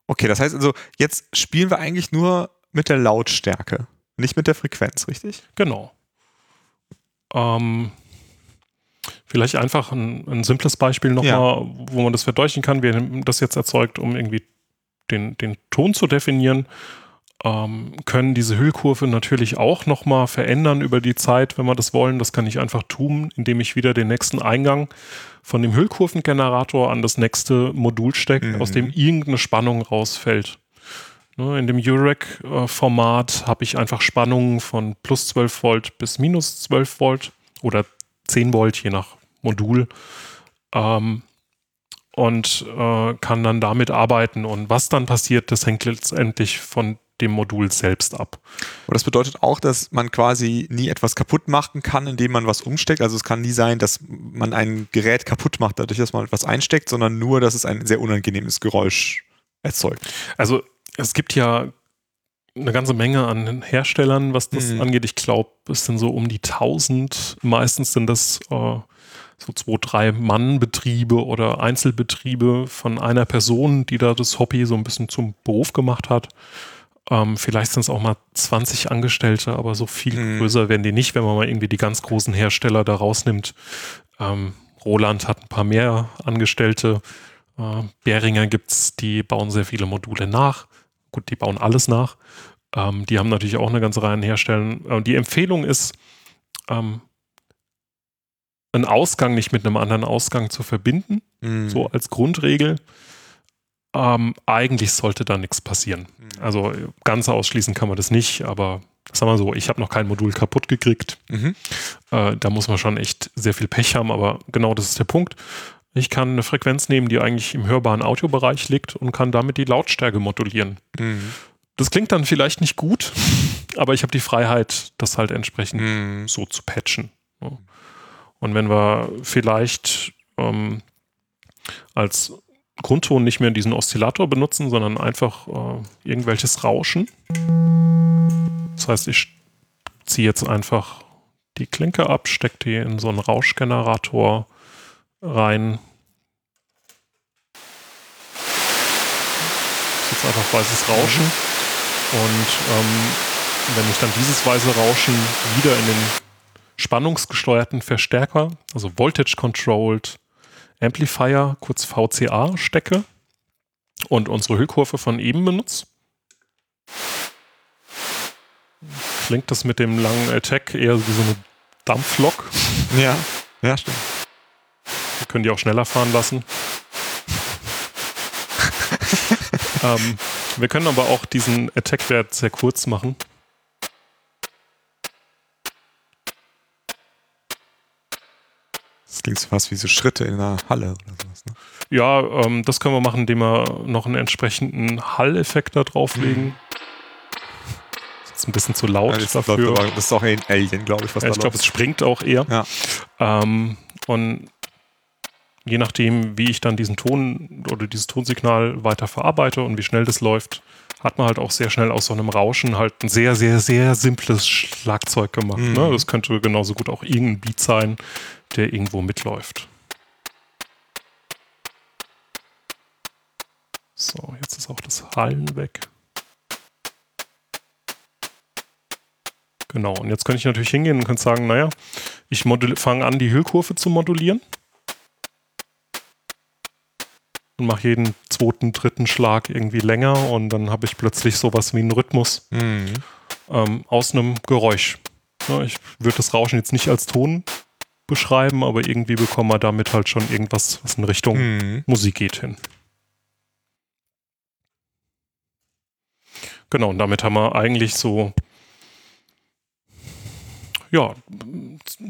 Okay, das heißt also, jetzt spielen wir eigentlich nur mit der Lautstärke, nicht mit der Frequenz, richtig? Genau. Ähm, vielleicht einfach ein, ein simples Beispiel nochmal, ja. wo man das verdeutlichen kann. Wir haben das jetzt erzeugt, um irgendwie den, den Ton zu definieren ähm, können diese Hüllkurve natürlich auch nochmal verändern über die Zeit, wenn wir das wollen. Das kann ich einfach tun, indem ich wieder den nächsten Eingang von dem Hüllkurvengenerator an das nächste Modul stecke, mhm. aus dem irgendeine Spannung rausfällt. Ne, in dem UREC-Format habe ich einfach Spannungen von plus 12 Volt bis minus 12 Volt oder 10 Volt, je nach Modul. Ähm, und äh, kann dann damit arbeiten. Und was dann passiert, das hängt letztendlich von dem Modul selbst ab. Und das bedeutet auch, dass man quasi nie etwas kaputt machen kann, indem man was umsteckt. Also es kann nie sein, dass man ein Gerät kaputt macht, dadurch, dass man etwas einsteckt, sondern nur, dass es ein sehr unangenehmes Geräusch erzeugt. Also es gibt ja eine ganze Menge an Herstellern, was das mhm. angeht. Ich glaube, es sind so um die 1000. Meistens sind das äh, so zwei, drei Mann-Betriebe oder Einzelbetriebe von einer Person, die da das Hobby so ein bisschen zum Beruf gemacht hat. Ähm, vielleicht sind es auch mal 20 Angestellte, aber so viel mhm. größer werden die nicht, wenn man mal irgendwie die ganz großen Hersteller da rausnimmt. Ähm, Roland hat ein paar mehr Angestellte. Äh, Behringer gibt es, die bauen sehr viele Module nach. Gut, die bauen alles nach. Ähm, die haben natürlich auch eine ganze Reihe an Herstellern. Äh, die Empfehlung ist, ähm, einen Ausgang nicht mit einem anderen Ausgang zu verbinden, mhm. so als Grundregel. Ähm, eigentlich sollte da nichts passieren. Mhm. Also ganz ausschließen kann man das nicht, aber sagen wir so, ich habe noch kein Modul kaputt gekriegt. Mhm. Äh, da muss man schon echt sehr viel Pech haben, aber genau das ist der Punkt. Ich kann eine Frequenz nehmen, die eigentlich im hörbaren Audiobereich liegt und kann damit die Lautstärke modulieren. Mhm. Das klingt dann vielleicht nicht gut, aber ich habe die Freiheit, das halt entsprechend Mhm. so zu patchen. Ja. Und wenn wir vielleicht ähm, als Grundton nicht mehr diesen Oszillator benutzen, sondern einfach äh, irgendwelches Rauschen. Das heißt, ich ziehe jetzt einfach die Klinke ab, stecke die in so einen Rauschgenerator rein. Das ist jetzt einfach weißes Rauschen. Und ähm, wenn ich dann dieses weiße Rauschen wieder in den spannungsgesteuerten Verstärker, also Voltage Controlled Amplifier, kurz VCA, stecke und unsere Hüllkurve von eben benutze, klingt das mit dem langen Attack eher wie so eine Dampflok. Ja, ja, stimmt. Wir können die auch schneller fahren lassen. ähm, wir können aber auch diesen Attack-Wert sehr kurz machen. Klingt so fast wie so Schritte in einer Halle oder sowas. Ne? Ja, ähm, das können wir machen, indem wir noch einen entsprechenden Hall-Effekt da drauflegen. Ist jetzt ein bisschen zu laut Ja, das, dafür. aber, das ist auch ein Alien, glaube ich, was Ja, da ich glaube, es springt auch eher. Ja. Ähm, und je nachdem, wie ich dann diesen Ton oder dieses Tonsignal weiter verarbeite und wie schnell das läuft, hat man halt auch sehr schnell aus so einem Rauschen halt ein sehr, sehr, sehr simples Schlagzeug gemacht. Mhm. Ne? Das könnte genauso gut auch irgendein Beat sein, der irgendwo mitläuft. So, jetzt ist auch das Hallen weg. Genau, und jetzt könnte ich natürlich hingehen und könnte sagen, naja, ich fange an, die Hüllkurve zu modulieren. Und mache jeden zweiten, dritten Schlag irgendwie länger und dann habe ich plötzlich sowas wie einen Rhythmus Mhm. ähm, aus einem Geräusch. Ja, ich würde das Rauschen jetzt nicht als Ton beschreiben, aber irgendwie bekommen wir damit halt schon irgendwas, was in Richtung Mhm. Musik geht hin. Genau, und damit haben wir eigentlich so, ja,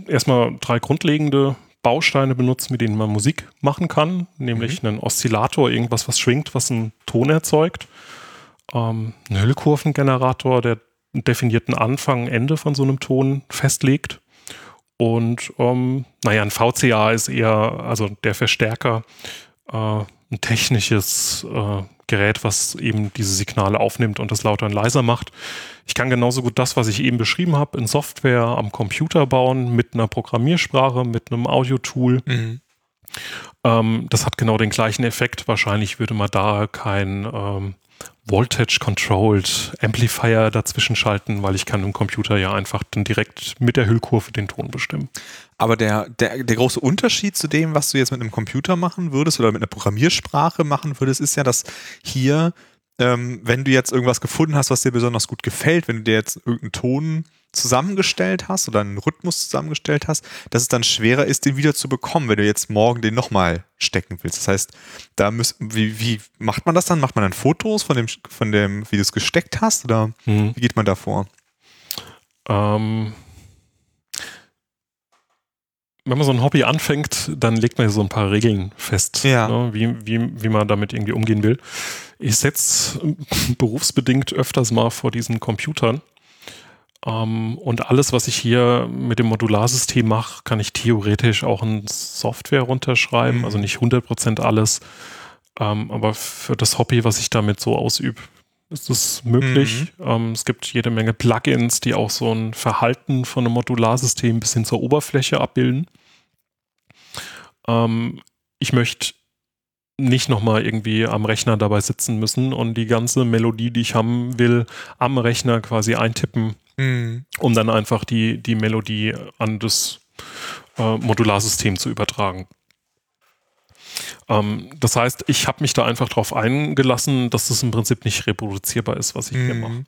erstmal drei grundlegende Bausteine benutzt, mit denen man Musik machen kann, nämlich einen Oszillator, irgendwas, was schwingt, was einen Ton erzeugt, ähm, einen Hüllkurvengenerator, der einen definierten Anfang, Ende von so einem Ton festlegt. Und ähm, naja, ein VCA ist eher, also der Verstärker, äh, ein technisches äh, Gerät, was eben diese Signale aufnimmt und das lauter und leiser macht. Ich kann genauso gut das, was ich eben beschrieben habe, in Software am Computer bauen, mit einer Programmiersprache, mit einem Audio-Tool. Mhm. Ähm, das hat genau den gleichen Effekt. Wahrscheinlich würde man da kein ähm, Voltage-Controlled Amplifier dazwischen schalten, weil ich kann im Computer ja einfach dann direkt mit der Hüllkurve den Ton bestimmen. Aber der, der, der große Unterschied zu dem, was du jetzt mit einem Computer machen würdest oder mit einer Programmiersprache machen würdest, ist ja, dass hier, ähm, wenn du jetzt irgendwas gefunden hast, was dir besonders gut gefällt, wenn du dir jetzt irgendeinen Ton zusammengestellt hast oder einen Rhythmus zusammengestellt hast, dass es dann schwerer ist, den wieder zu bekommen, wenn du jetzt morgen den nochmal stecken willst. Das heißt, da müssen, wie, wie macht man das dann? Macht man dann Fotos von dem, von dem, wie du es gesteckt hast oder Mhm. wie geht man da vor? Ähm, wenn man so ein Hobby anfängt, dann legt man so ein paar Regeln fest, Ja. ne, wie, wie, wie man damit irgendwie umgehen will. Ich setze berufsbedingt öfters mal vor diesen Computern. Ähm, und alles, was ich hier mit dem Modularsystem mache, kann ich theoretisch auch in Software runterschreiben. Mhm. Also nicht 100% alles. Ähm, aber für das Hobby, was ich damit so ausübe, ist das möglich. Ähm, es gibt jede Menge Plugins, die auch so ein Verhalten von einem Modularsystem bis hin zur Oberfläche abbilden. Ich möchte nicht nochmal irgendwie am Rechner dabei sitzen müssen und die ganze Melodie, die ich haben will, am Rechner quasi eintippen, Mhm. um dann einfach die, die Melodie an das äh, Modularsystem zu übertragen. Ähm, das heißt, ich habe mich da einfach darauf eingelassen, dass das im Prinzip nicht reproduzierbar ist, was ich hier Mhm. mache.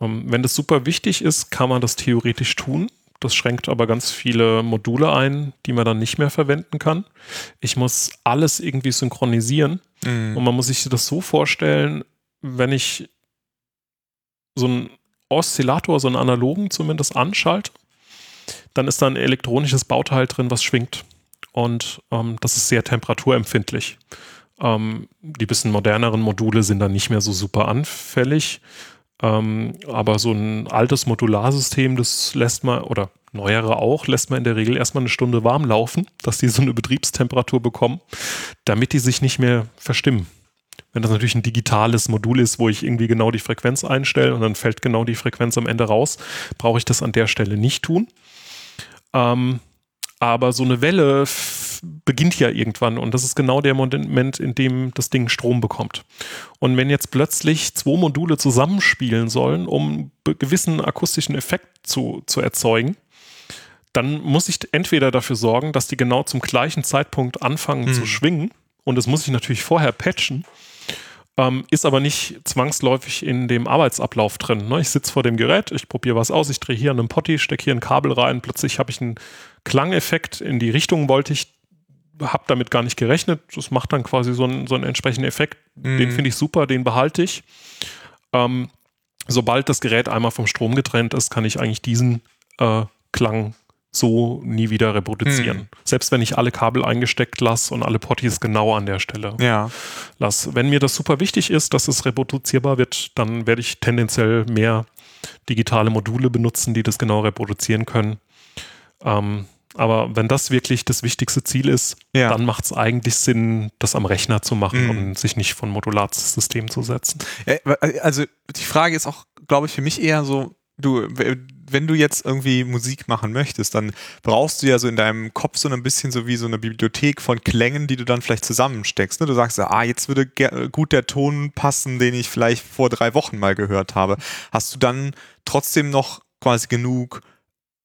Ähm, wenn das super wichtig ist, kann man das theoretisch tun. Das schränkt aber ganz viele Module ein, die man dann nicht mehr verwenden kann. Ich muss alles irgendwie synchronisieren. Mhm. Und man muss sich das so vorstellen, wenn ich so ein Oszillator, so einen analogen zumindest anschalte, dann ist da ein elektronisches Bauteil drin, was schwingt. Und ähm, das ist sehr temperaturempfindlich. Ähm, die bisschen moderneren Module sind dann nicht mehr so super anfällig. Ähm, aber so ein altes Modularsystem, das lässt man, oder neuere auch, lässt man in der Regel erstmal eine Stunde warm laufen, dass die so eine Betriebstemperatur bekommen, damit die sich nicht mehr verstimmen. Wenn das natürlich ein digitales Modul ist, wo ich irgendwie genau die Frequenz einstelle und dann fällt genau die Frequenz am Ende raus, brauche ich das an der Stelle nicht tun. Ähm, aber so eine Welle beginnt ja irgendwann und das ist genau der Moment, in dem das Ding Strom bekommt. Und wenn jetzt plötzlich zwei Module zusammenspielen sollen, um einen gewissen akustischen Effekt zu, zu erzeugen, dann muss ich entweder dafür sorgen, dass die genau zum gleichen Zeitpunkt anfangen hm. zu schwingen und das muss ich natürlich vorher patchen. Ähm, ist aber nicht zwangsläufig in dem Arbeitsablauf drin. Ne? Ich sitze vor dem Gerät, ich probiere was aus, ich drehe hier einen Potty, stecke hier ein Kabel rein, plötzlich habe ich einen Klangeffekt in die Richtung wollte ich, habe damit gar nicht gerechnet. Das macht dann quasi so einen, so einen entsprechenden Effekt. Mhm. Den finde ich super, den behalte ich. Ähm, sobald das Gerät einmal vom Strom getrennt ist, kann ich eigentlich diesen äh, Klang so nie wieder reproduzieren. Hm. Selbst wenn ich alle Kabel eingesteckt lasse und alle Potties genau an der Stelle ja. lasse. Wenn mir das super wichtig ist, dass es reproduzierbar wird, dann werde ich tendenziell mehr digitale Module benutzen, die das genau reproduzieren können. Ähm, aber wenn das wirklich das wichtigste Ziel ist, ja. dann macht es eigentlich Sinn, das am Rechner zu machen mhm. und sich nicht von Modularsystem zu setzen. Ja, also die Frage ist auch, glaube ich, für mich eher so, du, wenn du jetzt irgendwie Musik machen möchtest, dann brauchst du ja so in deinem Kopf so ein bisschen so wie so eine Bibliothek von Klängen, die du dann vielleicht zusammensteckst. Ne? Du sagst, ah, jetzt würde gut der Ton passen, den ich vielleicht vor drei Wochen mal gehört habe. Hast du dann trotzdem noch quasi genug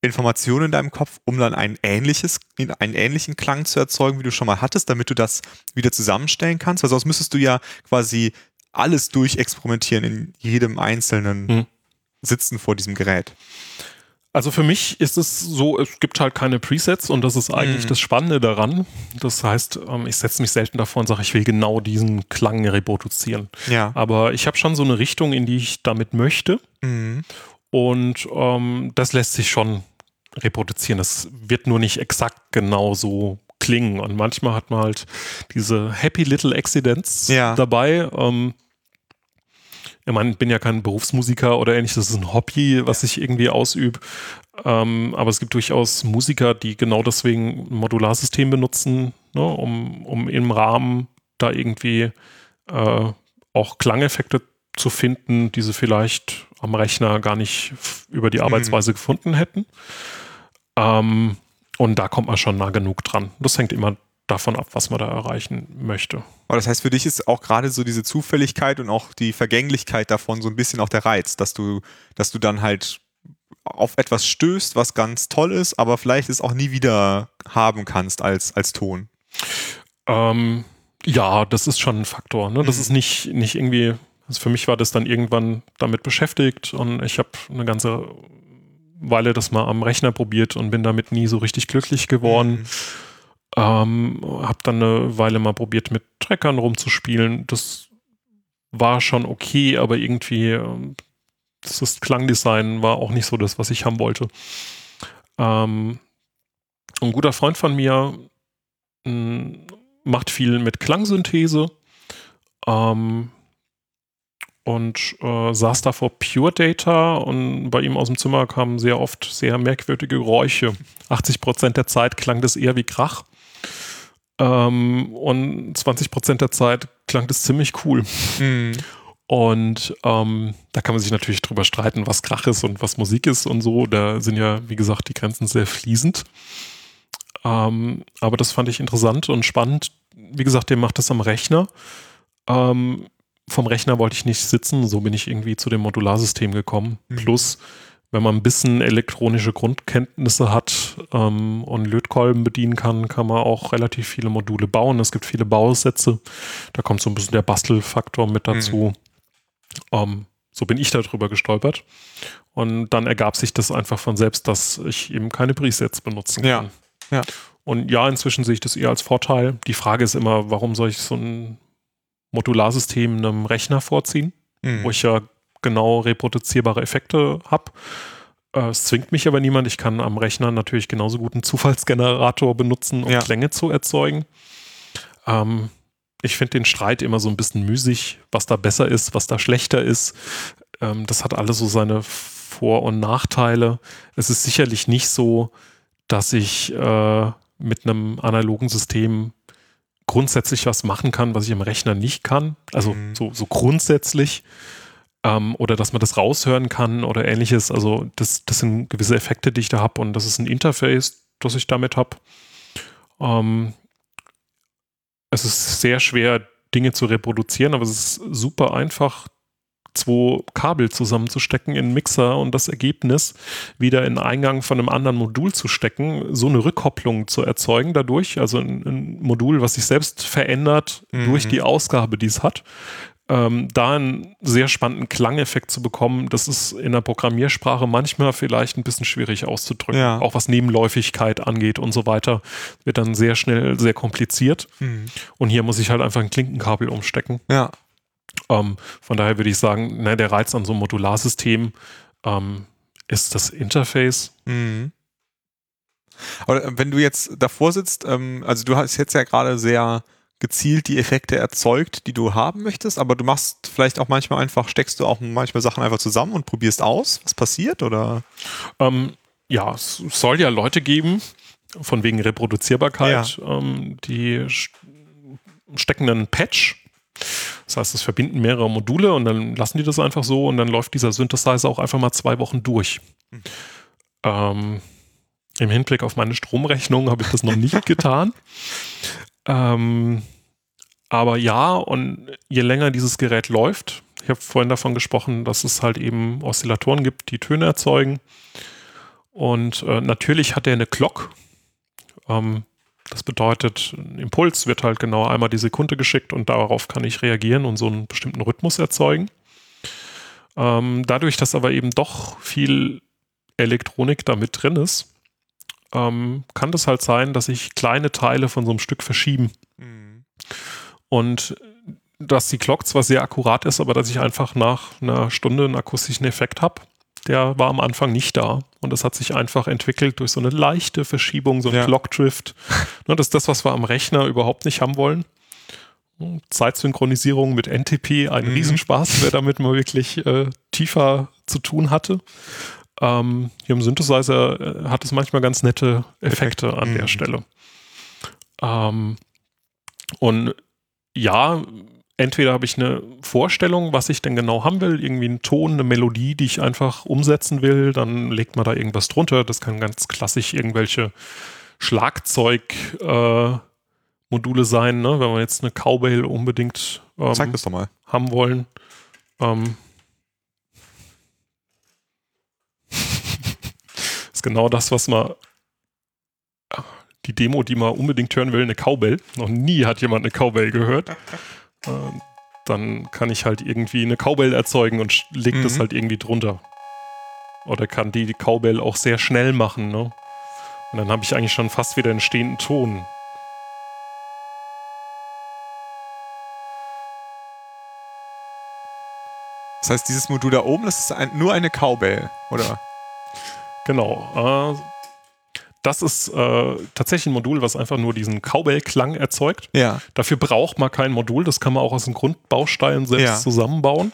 Informationen in deinem Kopf, um dann ein ähnliches, einen ähnlichen Klang zu erzeugen, wie du schon mal hattest, damit du das wieder zusammenstellen kannst? Weil sonst müsstest du ja quasi alles durchexperimentieren in jedem einzelnen hm sitzen vor diesem Gerät? Also für mich ist es so, es gibt halt keine Presets und das ist eigentlich mhm. das Spannende daran. Das heißt, ähm, ich setze mich selten davor und sage, ich will genau diesen Klang reproduzieren. Ja. Aber ich habe schon so eine Richtung, in die ich damit möchte. Mhm. Und ähm, das lässt sich schon reproduzieren. Das wird nur nicht exakt genau so klingen. Und manchmal hat man halt diese Happy Little Accidents ja. dabei. Ähm, ich meine, ich bin ja kein Berufsmusiker oder ähnliches, das ist ein Hobby, was ich irgendwie ausübe. Ähm, aber es gibt durchaus Musiker, die genau deswegen ein Modularsystem benutzen, ne, um, um im Rahmen da irgendwie äh, auch Klangeffekte zu finden, die sie vielleicht am Rechner gar nicht über die mhm. Arbeitsweise mhm. gefunden hätten. Ähm, und da kommt man schon nah genug dran. Das hängt immer davon ab, was man da erreichen möchte. Aber das heißt, für dich ist auch gerade so diese Zufälligkeit und auch die Vergänglichkeit davon so ein bisschen auch der Reiz, dass du, dass du dann halt auf etwas stößt, was ganz toll ist, aber vielleicht es auch nie wieder haben kannst als, als Ton. Ähm, ja, das ist schon ein Faktor. Ne? Das mhm. ist nicht, nicht irgendwie, also für mich war das dann irgendwann damit beschäftigt und ich habe eine ganze Weile das mal am Rechner probiert und bin damit nie so richtig glücklich geworden. Mhm ähm, hab dann eine Weile mal probiert, mit Trackern rumzuspielen. Das war schon okay, aber irgendwie ähm, das Klangdesign war auch nicht so das, was ich haben wollte. Ähm, ein guter Freund von mir hm, macht viel mit Klangsynthese ähm, und äh, saß da vor Pure Data und bei ihm aus dem Zimmer kamen sehr oft sehr merkwürdige Geräusche. 80 Prozent der Zeit klang das eher wie Krach. Ähm, und 20 Prozent der Zeit klang das ziemlich cool. Mhm. Und ähm, da kann man sich natürlich drüber streiten, was Krach ist und was Musik ist und so. Da sind ja, wie gesagt, die Grenzen sehr fließend. Ähm, aber das fand ich interessant und spannend. Wie gesagt, der macht das am Rechner. Ähm, vom Rechner wollte ich nicht sitzen, so bin ich irgendwie zu dem Modularsystem gekommen. Mhm. Plus, wenn man ein bisschen elektronische Grundkenntnisse hat ähm, und Lötkolben bedienen kann, kann man auch relativ viele Module bauen. Es gibt viele Bausätze. Da kommt so ein bisschen der Bastelfaktor mit dazu. Mhm. Ähm, so bin ich darüber gestolpert. Und dann ergab sich das einfach von selbst, dass ich eben keine Presets benutzen kann. Ja. ja. Und ja, inzwischen sehe ich das eher als Vorteil. Die Frage ist immer, warum soll ich so ein Modularsystem einem Rechner vorziehen, mhm. wo ich ja genau reproduzierbare Effekte habe. Äh, es zwingt mich aber niemand. Ich kann am Rechner natürlich genauso gut einen Zufallsgenerator benutzen, um Ja. Klänge zu erzeugen. Ähm, ich finde den Streit immer so ein bisschen müßig, was da besser ist, was da schlechter ist. Ähm, das hat alles so seine Vor- und Nachteile. Es ist sicherlich nicht so, dass ich äh, mit einem analogen System grundsätzlich was machen kann, was ich im Rechner nicht kann. Also Mhm. so, so grundsätzlich. Ähm, oder dass man das raushören kann oder ähnliches. Also das, das sind gewisse Effekte, die ich da habe und das ist ein Interface, das ich damit habe. Ähm, es ist sehr schwer, Dinge zu reproduzieren, aber es ist super einfach, zwei Kabel zusammenzustecken in einen Mixer und das Ergebnis wieder in den Eingang von einem anderen Modul zu stecken, so eine Rückkopplung zu erzeugen dadurch, also ein, ein Modul, was sich selbst verändert Mhm. durch die Ausgabe, die es hat. Ähm, da einen sehr spannenden Klangeffekt zu bekommen, das ist in der Programmiersprache manchmal vielleicht ein bisschen schwierig auszudrücken. Ja. Auch was Nebenläufigkeit angeht und so weiter, wird dann sehr schnell sehr kompliziert. Mhm. Und hier muss ich halt einfach ein Klinkenkabel umstecken. Ja. Ähm, von daher würde ich sagen, ne, der Reiz an so einem Modularsystem ähm, ist das Interface. Mhm. Aber äh, wenn du jetzt davor sitzt, ähm, also du hast jetzt ja gerade sehr gezielt die Effekte erzeugt, die du haben möchtest, aber du machst vielleicht auch manchmal einfach, steckst du auch manchmal Sachen einfach zusammen und probierst aus, was passiert oder? Ähm, ja, es soll ja Leute geben, von wegen Reproduzierbarkeit, ähm, die stecken einen Patch. Das heißt, es verbinden mehrere Module und dann lassen die das einfach so und dann läuft dieser Synthesizer auch einfach mal zwei Wochen durch. Mhm. Ähm, Im Hinblick auf meine Stromrechnung habe ich das noch nicht getan. Ähm, aber ja, und je länger dieses Gerät läuft, ich habe vorhin davon gesprochen, dass es halt eben Oszillatoren gibt, die Töne erzeugen. Und äh, natürlich hat er eine Clock. Ähm, das bedeutet, ein Impuls wird halt genau einmal die Sekunde geschickt und darauf kann ich reagieren und so einen bestimmten Rhythmus erzeugen. Ähm, dadurch, dass aber eben doch viel Elektronik da mit drin ist, ähm, kann das halt sein, dass sich kleine Teile von so einem Stück verschieben. Mhm. Und dass die Clock zwar sehr akkurat ist, aber dass ich einfach nach einer Stunde einen akustischen Effekt habe, der war am Anfang nicht da. Und das hat sich einfach entwickelt durch so eine leichte Verschiebung, so ein Ja. Clock-Drift. Ne, das ist das, was wir am Rechner überhaupt nicht haben wollen. Zeitsynchronisierung mit NTP, ein Mhm. Riesenspaß, wer damit mal wirklich äh, tiefer zu tun hatte. Ähm, hier im Synthesizer äh, hat es manchmal ganz nette Effekte Effekte. an Mhm. der Stelle. Ähm, und ja, entweder habe ich eine Vorstellung, was ich denn genau haben will, irgendwie einen Ton, eine Melodie, die ich einfach umsetzen will, dann legt man da irgendwas drunter. Das kann ganz klassisch irgendwelche Schlagzeug-Module sein, ne? wenn wir jetzt eine Cowbell unbedingt ähm, haben wollen. Ähm, ist genau das, was man die Demo, die man unbedingt hören will, eine Cowbell. Noch nie hat jemand eine Cowbell gehört. Ähm, dann kann ich halt irgendwie eine Cowbell erzeugen und leg das Mhm. halt irgendwie drunter. Oder kann die, die Cowbell auch sehr schnell machen, ne? Und dann habe ich eigentlich schon fast wieder einen stehenden Ton. Das heißt, dieses Modul da oben, das ist ein, nur eine Cowbell, oder? Genau. Äh, das ist äh, tatsächlich ein Modul, was einfach nur diesen Cowbell-Klang erzeugt. Ja. Dafür braucht man kein Modul, das kann man auch aus den Grundbausteinen selbst Ja. zusammenbauen.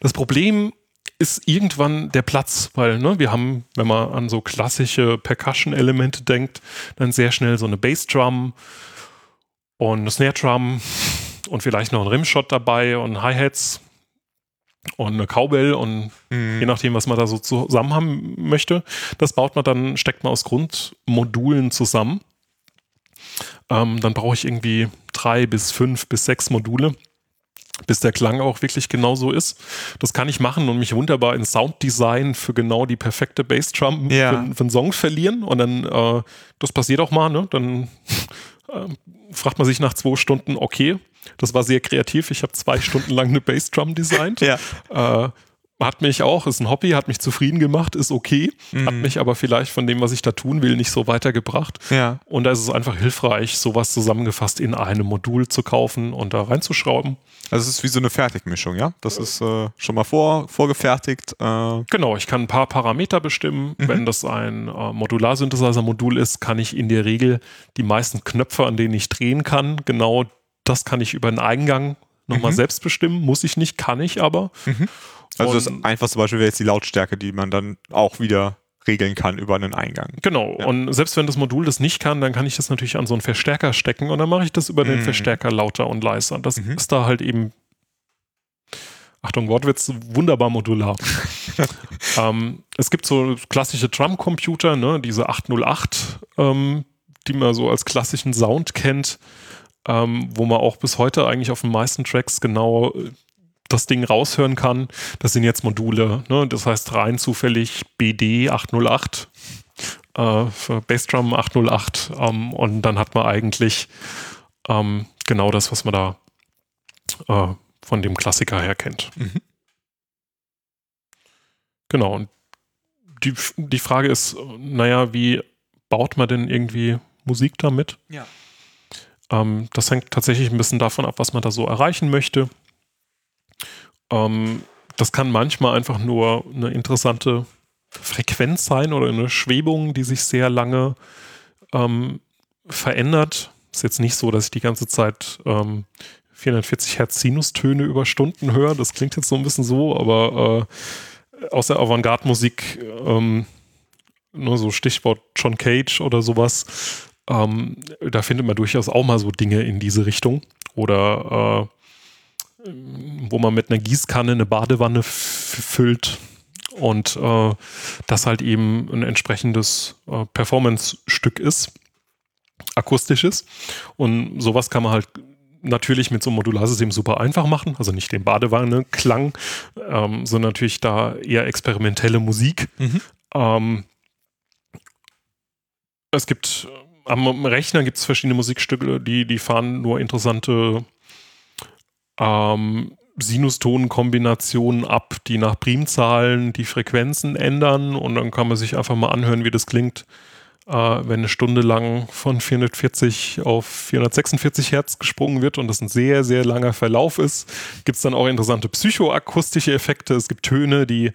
Das Problem ist irgendwann der Platz, weil ne, wir haben, wenn man an so klassische Percussion-Elemente denkt, dann sehr schnell so eine Bassdrum und eine Snare-Drum und vielleicht noch ein Rimshot dabei und Hi-Hats und eine Cowbell und je Mhm. nachdem, was man da so zusammen haben möchte. Das baut man dann, steckt man aus Grundmodulen zusammen. Ähm, dann brauche ich irgendwie drei bis fünf bis sechs Module, bis der Klang auch wirklich genau so ist. Das kann ich machen und mich wunderbar in Sounddesign für genau die perfekte Bassdrum Ja. für, für einen Song verlieren. Und dann, äh, das passiert auch mal, ne? Dann äh, fragt man sich nach zwei Stunden, okay, das war sehr kreativ. Ich habe zwei Stunden lang eine Bassdrum designt Ja. äh, hat mich auch, ist ein Hobby, hat mich zufrieden gemacht, ist okay, Mhm. hat mich aber vielleicht von dem, was ich da tun will, nicht so weitergebracht. Ja. Und da ist es einfach hilfreich, sowas zusammengefasst in einem Modul zu kaufen und da reinzuschrauben. Also es ist wie so eine Fertigmischung, ja? Das ist äh, schon mal vor, vorgefertigt. Äh, Genau, ich kann ein paar Parameter bestimmen. Mhm. Wenn das ein äh, Modular-Synthesizer-Modul ist, kann ich in der Regel die meisten Knöpfe, an denen ich drehen kann, genau das kann ich über den Eingang nochmal Mhm. selbst bestimmen. Muss ich nicht, kann ich aber. also Und- das einfachste Beispiel wäre jetzt die Lautstärke, die man dann auch wieder regeln kann über einen Eingang. Genau, Ja. und selbst wenn das Modul das nicht kann, dann kann ich das natürlich an so einen Verstärker stecken und dann mache ich das über den Mhm. Verstärker lauter und leiser. Das Mhm. ist da halt eben, Achtung, Wortwitz, wunderbar modular. ähm, es gibt so klassische Drumcomputer, ne, diese 808, ähm, die man so als klassischen Sound kennt, ähm, wo man auch bis heute eigentlich auf den meisten Tracks genau äh, das Ding raushören kann. Das sind jetzt Module, ne? das heißt rein zufällig BD 808 äh, für Bassdrum 808 ähm, und dann hat man eigentlich ähm, genau das, was man da äh, von dem Klassiker her kennt. Mhm. Genau, und die, die Frage ist, naja, wie baut man denn irgendwie Musik damit? Ja. Ähm, das hängt tatsächlich ein bisschen davon ab, was man da so erreichen möchte. Ähm, das kann manchmal einfach nur eine interessante Frequenz sein oder eine Schwebung, die sich sehr lange ähm, verändert. Ist jetzt nicht so, dass ich die ganze Zeit ähm, 440 Hertz Sinustöne über Stunden höre. Das klingt jetzt so ein bisschen so, aber äh, aus der Avantgarde-Musik, ähm, nur so Stichwort John Cage oder sowas, ähm, da findet man durchaus auch mal so Dinge in diese Richtung. Oder äh, wo man mit einer Gießkanne eine Badewanne füllt und äh, das halt eben ein entsprechendes äh, Performance-Stück ist, akustisches. Und sowas kann man halt natürlich mit so einem Modularsystem super einfach machen, also nicht den Badewanne-Klang, ähm, sondern natürlich da eher experimentelle Musik. Mhm. Ähm, es gibt am Rechner gibt es verschiedene Musikstücke, die, die fahren nur interessante ähm, Sinustonenkombinationen ab, die nach Primzahlen die Frequenzen ändern und dann kann man sich einfach mal anhören, wie das klingt, äh, wenn eine Stunde lang von 440 auf 446 Hertz gesprungen wird und das ein sehr, sehr langer Verlauf ist. Gibt es dann auch interessante psychoakustische Effekte. Es gibt Töne, die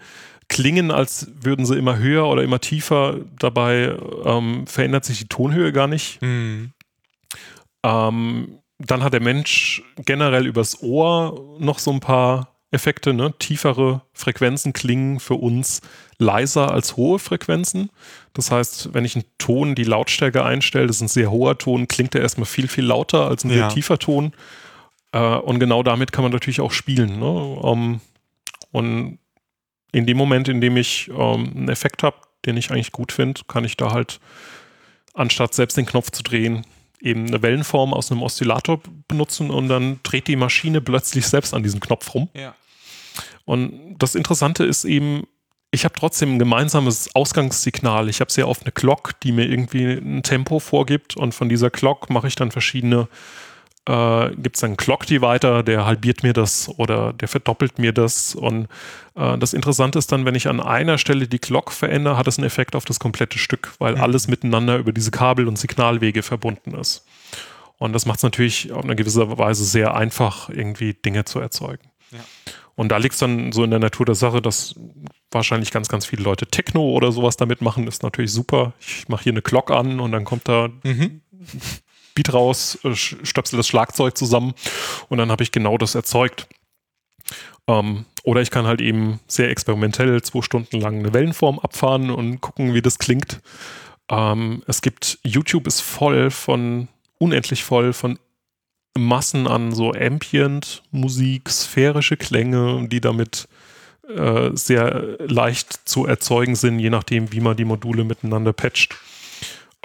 klingen, als würden sie immer höher oder immer tiefer. Dabei ähm, verändert sich die Tonhöhe gar nicht. Mhm. Ähm, dann hat der Mensch generell übers Ohr noch so ein paar Effekte. Ne? Tiefere Frequenzen klingen für uns leiser als hohe Frequenzen. Das heißt, wenn ich einen Ton die Lautstärke einstelle, das ist ein sehr hoher Ton, klingt er erstmal viel, viel lauter als ein Ja. sehr tiefer Ton. Äh, und genau damit kann man natürlich auch spielen. Ne? Ähm, und in dem Moment, in dem ich ähm, einen Effekt habe, den ich eigentlich gut finde, kann ich da halt, anstatt selbst den Knopf zu drehen, eben eine Wellenform aus einem Oszillator benutzen und dann dreht die Maschine plötzlich selbst an diesem Knopf rum. Ja. Und das Interessante ist eben, ich habe trotzdem ein gemeinsames Ausgangssignal. Ich habe sehr oft eine Glock, die mir irgendwie ein Tempo vorgibt und von dieser Glock mache ich dann verschiedene, äh, gibt es einen Clock-Divider, der halbiert mir das oder der verdoppelt mir das. Und äh, das Interessante ist dann, wenn ich an einer Stelle die Glock verändere, hat es einen Effekt auf das komplette Stück, weil Mhm. alles miteinander über diese Kabel- und Signalwege verbunden ist. Und das macht es natürlich auf eine gewisse Weise sehr einfach, irgendwie Dinge zu erzeugen. Ja. Und da liegt es dann so in der Natur der Sache, dass wahrscheinlich ganz, ganz viele Leute Techno oder sowas damit machen. Ist natürlich super. Ich mache hier eine Glock an und dann kommt da Mhm. Beat raus, äh, stöpsel das Schlagzeug zusammen und dann habe ich genau das erzeugt. Ähm, oder ich kann halt eben sehr experimentell zwei Stunden lang eine Wellenform abfahren und gucken, wie das klingt. Ähm, es gibt, YouTube ist voll von, unendlich voll von Massen an so Ambient-Musik, sphärische Klänge, die damit äh, sehr leicht zu erzeugen sind, je nachdem, wie man die Module miteinander patcht.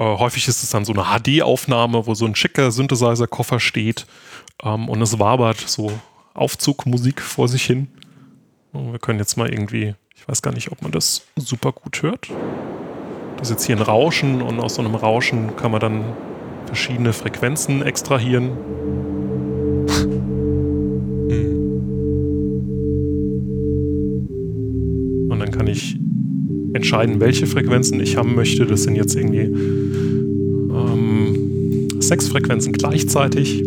Äh, häufig ist es dann so eine HD-Aufnahme, wo so ein schicker Synthesizer-Koffer steht ähm, und es wabert so Aufzugmusik vor sich hin. Und wir können jetzt mal irgendwie, ich weiß gar nicht, ob man das super gut hört. Das ist jetzt hier ein Rauschen und aus so einem Rauschen kann man dann verschiedene Frequenzen extrahieren. Mhm. entscheiden, welche Frequenzen ich haben möchte. Das sind jetzt irgendwie sechs Frequenzen gleichzeitig.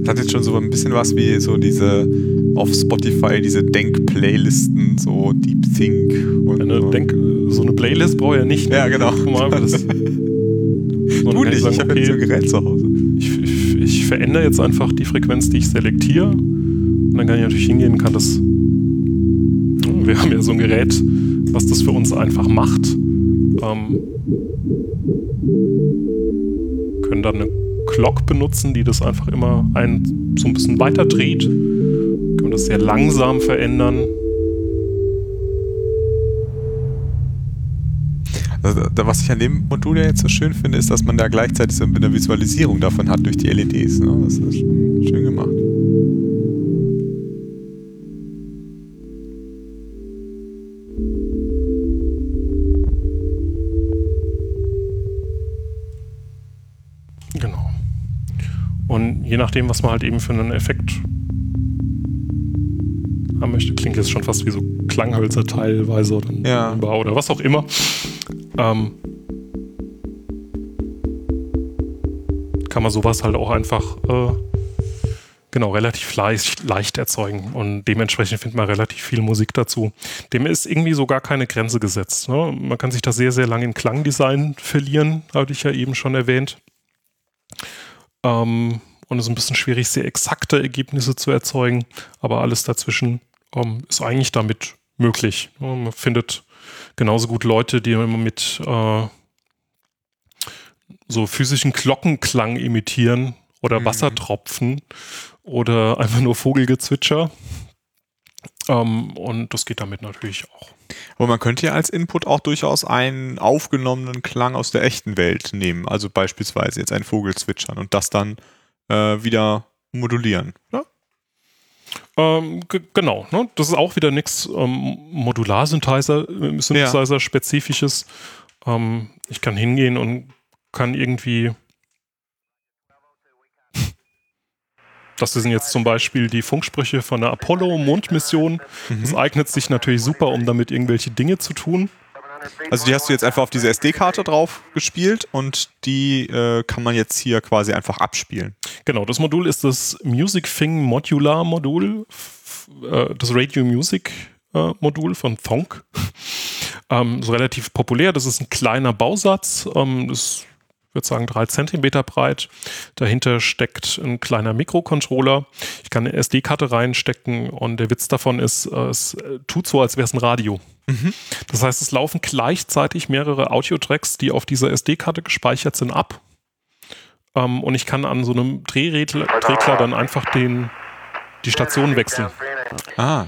Das hat jetzt schon so ein bisschen was wie so diese auf Spotify, diese Denk-Playlisten, so Deep Think. Und eine so. Denk, so eine Playlist brauche ich ja nicht. Ne? Ja, genau. Mal, das, du nicht, sagen, ich habe okay, jetzt ein Gerät zu Hause. Ich, ich, ich verändere jetzt einfach die Frequenz, die ich selektiere. Und dann kann ich natürlich hingehen und kann das. Wir haben ja so ein Gerät, was das für uns einfach macht. Ähm, können dann eine Clock benutzen, die das einfach immer ein, so ein bisschen weiter dreht. Können das sehr langsam verändern. Also, was ich an dem Modul ja jetzt so schön finde, ist, dass man da gleichzeitig so eine Visualisierung davon hat durch die LEDs. Ne? Das ist schön je nachdem, was man halt eben für einen Effekt haben möchte, klingt jetzt schon fast wie so Klanghölzer teilweise oder, ja. oder was auch immer. Ähm, kann man sowas halt auch einfach äh, genau relativ leicht, leicht erzeugen und dementsprechend findet man relativ viel Musik dazu. Dem ist irgendwie so gar keine Grenze gesetzt. Ne? Man kann sich da sehr, sehr lange im Klangdesign verlieren, hatte ich ja eben schon erwähnt. Ähm, und es ist ein bisschen schwierig, sehr exakte Ergebnisse zu erzeugen, aber alles dazwischen ähm, ist eigentlich damit möglich. Man findet genauso gut Leute, die immer mit äh, so physischen Glockenklang imitieren oder mhm. Wassertropfen oder einfach nur Vogelgezwitscher. Ähm, und das geht damit natürlich auch. Aber man könnte ja als Input auch durchaus einen aufgenommenen Klang aus der echten Welt nehmen. Also beispielsweise jetzt ein Vogel zwitschern und das dann äh, wieder modulieren. Ja? Ähm, genau, ne? das ist auch wieder nichts ähm, Modular-Synthesizer-spezifisches. Ja. Ähm, ich kann hingehen und kann irgendwie Das sind jetzt zum Beispiel die Funksprüche von der Apollo-Mondmission. Mhm. Das eignet sich natürlich super, um damit irgendwelche Dinge zu tun. Also die hast du jetzt einfach auf diese SD-Karte drauf gespielt und die äh, kann man jetzt hier quasi einfach abspielen. Genau, das Modul ist das Music Thing Modular Modul, äh, das Radio Music äh, Modul von Fonk. ähm, so relativ populär, das ist ein kleiner Bausatz. Ähm, das würde sagen, drei Zentimeter breit. Dahinter steckt ein kleiner Mikrocontroller. Ich kann eine SD-Karte reinstecken und der Witz davon ist, äh, es tut so, als wäre es ein Radio. Mhm. Das heißt, es laufen gleichzeitig mehrere Audio-Tracks, die auf dieser SD-Karte gespeichert sind, ab. Ähm, und ich kann an so einem Drehregler dann einfach den, die Station wechseln. Ah.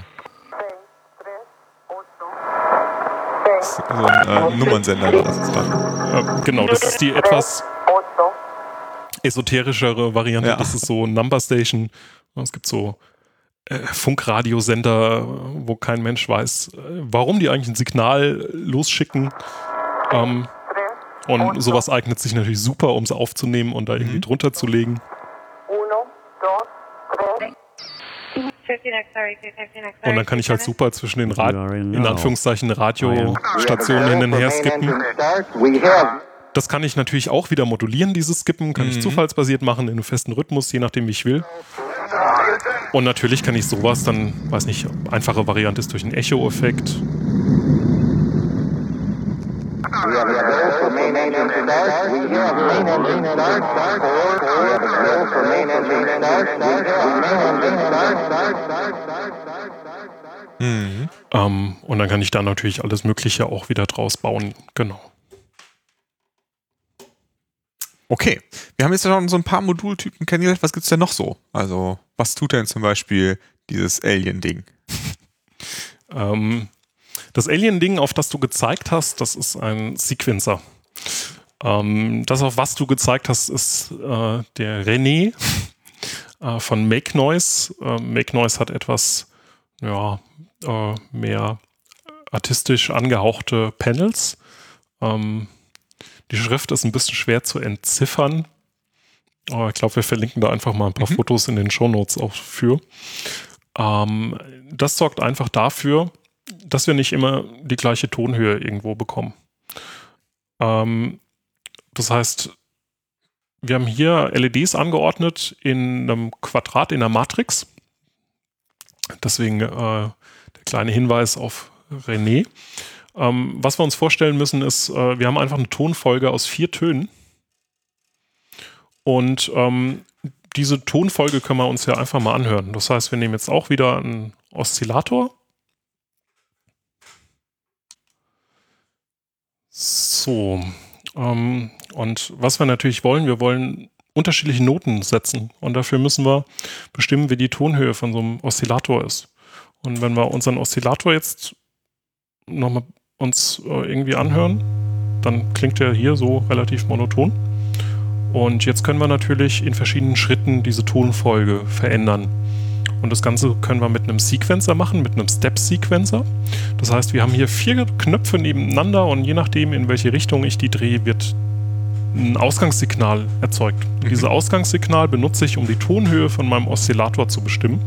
So ein äh, Nummernsender. Das ist dann. Äh, genau, das ist die etwas esoterischere Variante. Ja. Das ist so Number Station. Es gibt so äh, Funkradiosender, wo kein Mensch weiß, äh, warum die eigentlich ein Signal losschicken. Ähm, und sowas eignet sich natürlich super, um es aufzunehmen und da irgendwie mhm. drunter zu legen. Und dann kann ich halt super zwischen den Rad in Anführungszeichen Radiostationen hin und her skippen. Das kann ich natürlich auch wieder modulieren, dieses Skippen. Kann ich mhm. zufallsbasiert machen in einem festen Rhythmus, je nachdem, wie ich will. Und natürlich kann ich sowas dann, weiß nicht, einfache Variante ist durch einen Echo-Effekt. Mhm. Ähm, und dann kann ich da natürlich alles Mögliche auch wieder draus bauen. Genau. Okay, wir haben jetzt schon so ein paar Modultypen kennengelernt. Was gibt es denn noch so? Also, was tut denn zum Beispiel dieses Alien-Ding? ähm, das Alien-Ding, auf das du gezeigt hast, das ist ein Sequencer. Ähm, das, auf was du gezeigt hast, ist äh, der René äh, von Make Noise. Äh, Make Noise hat etwas ja, äh, mehr artistisch angehauchte Panels. Ähm, die Schrift ist ein bisschen schwer zu entziffern. Aber ich glaube, wir verlinken da einfach mal ein paar mhm. Fotos in den Shownotes auch für. Ähm, das sorgt einfach dafür, dass wir nicht immer die gleiche Tonhöhe irgendwo bekommen. Ähm, das heißt, wir haben hier LEDs angeordnet in einem Quadrat in der Matrix. Deswegen äh, der kleine Hinweis auf René. Ähm, was wir uns vorstellen müssen, ist, äh, wir haben einfach eine Tonfolge aus vier Tönen. Und ähm, diese Tonfolge können wir uns ja einfach mal anhören. Das heißt, wir nehmen jetzt auch wieder einen Oszillator. So, ähm, und was wir natürlich wollen, wir wollen unterschiedliche Noten setzen. Und dafür müssen wir bestimmen, wie die Tonhöhe von so einem Oszillator ist. Und wenn wir unseren Oszillator jetzt nochmal uns äh, irgendwie anhören, dann klingt er hier so relativ monoton. Und jetzt können wir natürlich in verschiedenen Schritten diese Tonfolge verändern. Und das Ganze können wir mit einem Sequencer machen, mit einem Step-Sequencer. Das heißt, wir haben hier vier Knöpfe nebeneinander und je nachdem, in welche Richtung ich die drehe, wird ein Ausgangssignal erzeugt. Mhm. Dieses Ausgangssignal benutze ich, um die Tonhöhe von meinem Oszillator zu bestimmen.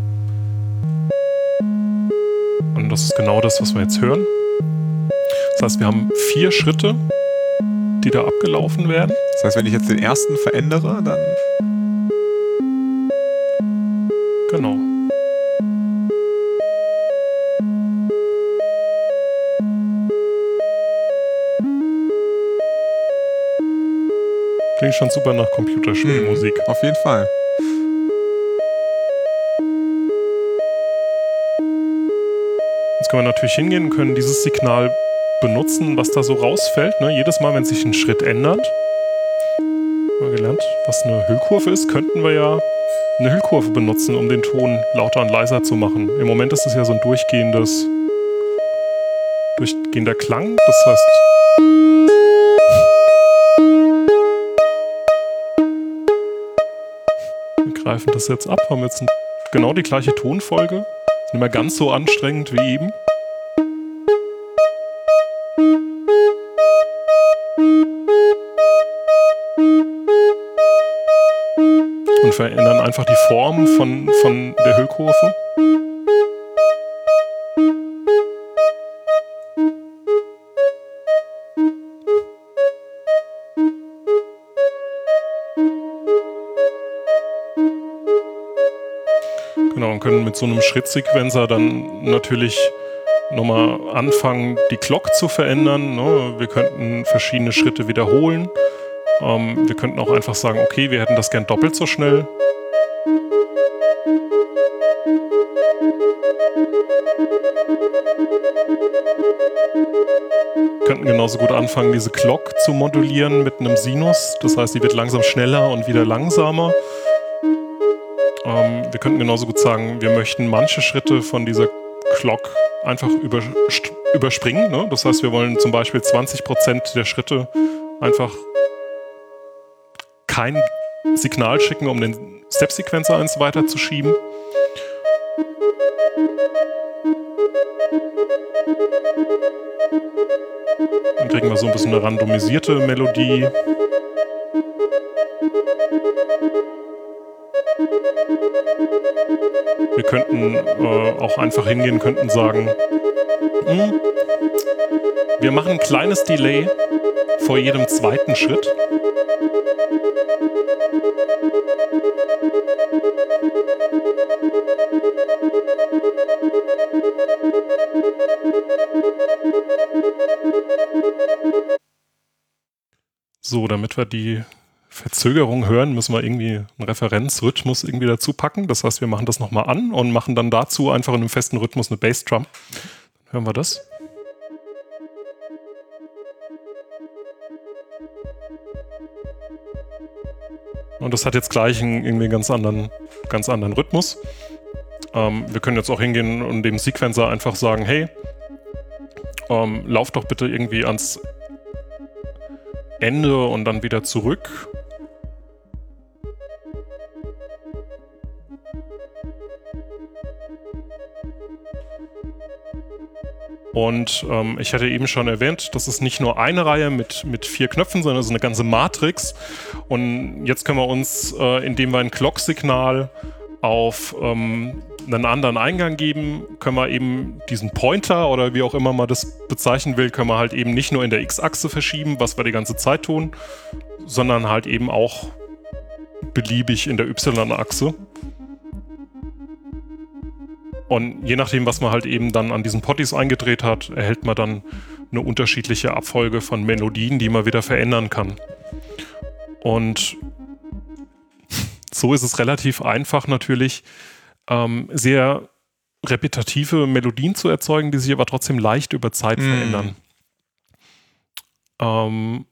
Und das ist genau das, was wir jetzt hören. Das heißt, wir haben vier Schritte, die da abgelaufen werden. Das heißt, wenn ich jetzt den ersten verändere, dann. Klingt schon super nach Computerspielmusik. Mhm, auf jeden Fall. Jetzt können wir natürlich hingehen und können dieses Signal benutzen, was da so rausfällt. Ne? Jedes Mal, wenn sich ein Schritt ändert, haben wir gelernt, was eine Hüllkurve ist, könnten wir ja eine Hüllkurve benutzen, um den Ton lauter und leiser zu machen. Im Moment ist es ja so ein durchgehendes, durchgehender Klang. Das heißt, greifen das jetzt ab, haben jetzt genau die gleiche Tonfolge. Nicht mehr ganz so anstrengend wie eben. und verändern einfach die Form von, von der Hüllkurve. So einem Schrittsequenzer dann natürlich nochmal anfangen, die Glock zu verändern. Ne? Wir könnten verschiedene Schritte wiederholen. Ähm, wir könnten auch einfach sagen, okay, wir hätten das gern doppelt so schnell. Wir könnten genauso gut anfangen, diese Clock zu modulieren mit einem Sinus. Das heißt, die wird langsam schneller und wieder langsamer. Wir könnten genauso gut sagen, wir möchten manche Schritte von dieser Clock einfach überspringen. Ne? Das heißt, wir wollen zum Beispiel 20% der Schritte einfach kein Signal schicken, um den Step-Sequencer eins weiterzuschieben. Dann kriegen wir so ein bisschen eine randomisierte Melodie. Äh, auch einfach hingehen, könnten sagen, hm, wir machen ein kleines Delay vor jedem zweiten Schritt. So, damit wir die Verzögerung hören, müssen wir irgendwie einen Referenzrhythmus irgendwie dazu packen. Das heißt, wir machen das nochmal an und machen dann dazu einfach in einem festen Rhythmus eine Bassdrum. Hören wir das. Und das hat jetzt gleich einen irgendwie ganz anderen, ganz anderen Rhythmus. Ähm, wir können jetzt auch hingehen und dem Sequencer einfach sagen, hey, ähm, lauf doch bitte irgendwie ans Ende und dann wieder zurück. Und ähm, ich hatte eben schon erwähnt, das ist nicht nur eine Reihe mit, mit vier Knöpfen, sondern ist eine ganze Matrix. Und jetzt können wir uns, äh, indem wir ein Clock-Signal auf ähm, einen anderen Eingang geben, können wir eben diesen Pointer oder wie auch immer man das bezeichnen will, können wir halt eben nicht nur in der X-Achse verschieben, was wir die ganze Zeit tun, sondern halt eben auch beliebig in der Y-Achse. Und je nachdem, was man halt eben dann an diesen Potties eingedreht hat, erhält man dann eine unterschiedliche Abfolge von Melodien, die man wieder verändern kann. Und so ist es relativ einfach natürlich, ähm, sehr repetitive Melodien zu erzeugen, die sich aber trotzdem leicht über Zeit mm. verändern. Ähm,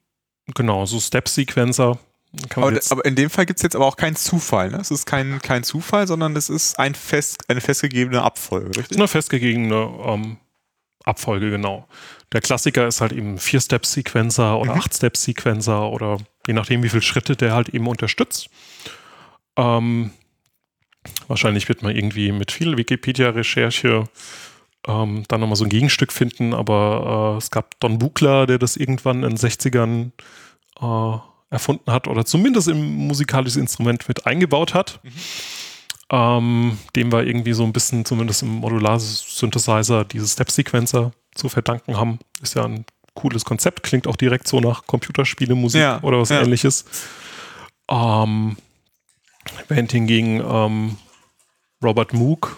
genau, so Step-Sequencer aber, aber, in dem Fall gibt es jetzt aber auch keinen Zufall. Ne? Es ist kein, kein Zufall, sondern es ist ein fest, eine festgegebene Abfolge, richtig? Eine festgegebene ähm, Abfolge, genau. Der Klassiker ist halt eben Vier-Step-Sequencer oder mhm. Acht-Step-Sequencer oder je nachdem, wie viele Schritte der halt eben unterstützt. Ähm, wahrscheinlich wird man irgendwie mit viel Wikipedia-Recherche ähm, dann nochmal so ein Gegenstück finden, aber äh, es gab Don Buchler, der das irgendwann in den 60ern äh, erfunden hat oder zumindest im musikalisches Instrument mit eingebaut hat. Mhm. Ähm, dem wir irgendwie so ein bisschen, zumindest im Modular-Synthesizer, diese Step-Sequencer zu verdanken haben. Ist ja ein cooles Konzept, klingt auch direkt so nach Computerspielemusik ja, oder was ja. ähnliches. Ähm, während hingegen ähm, Robert Moog,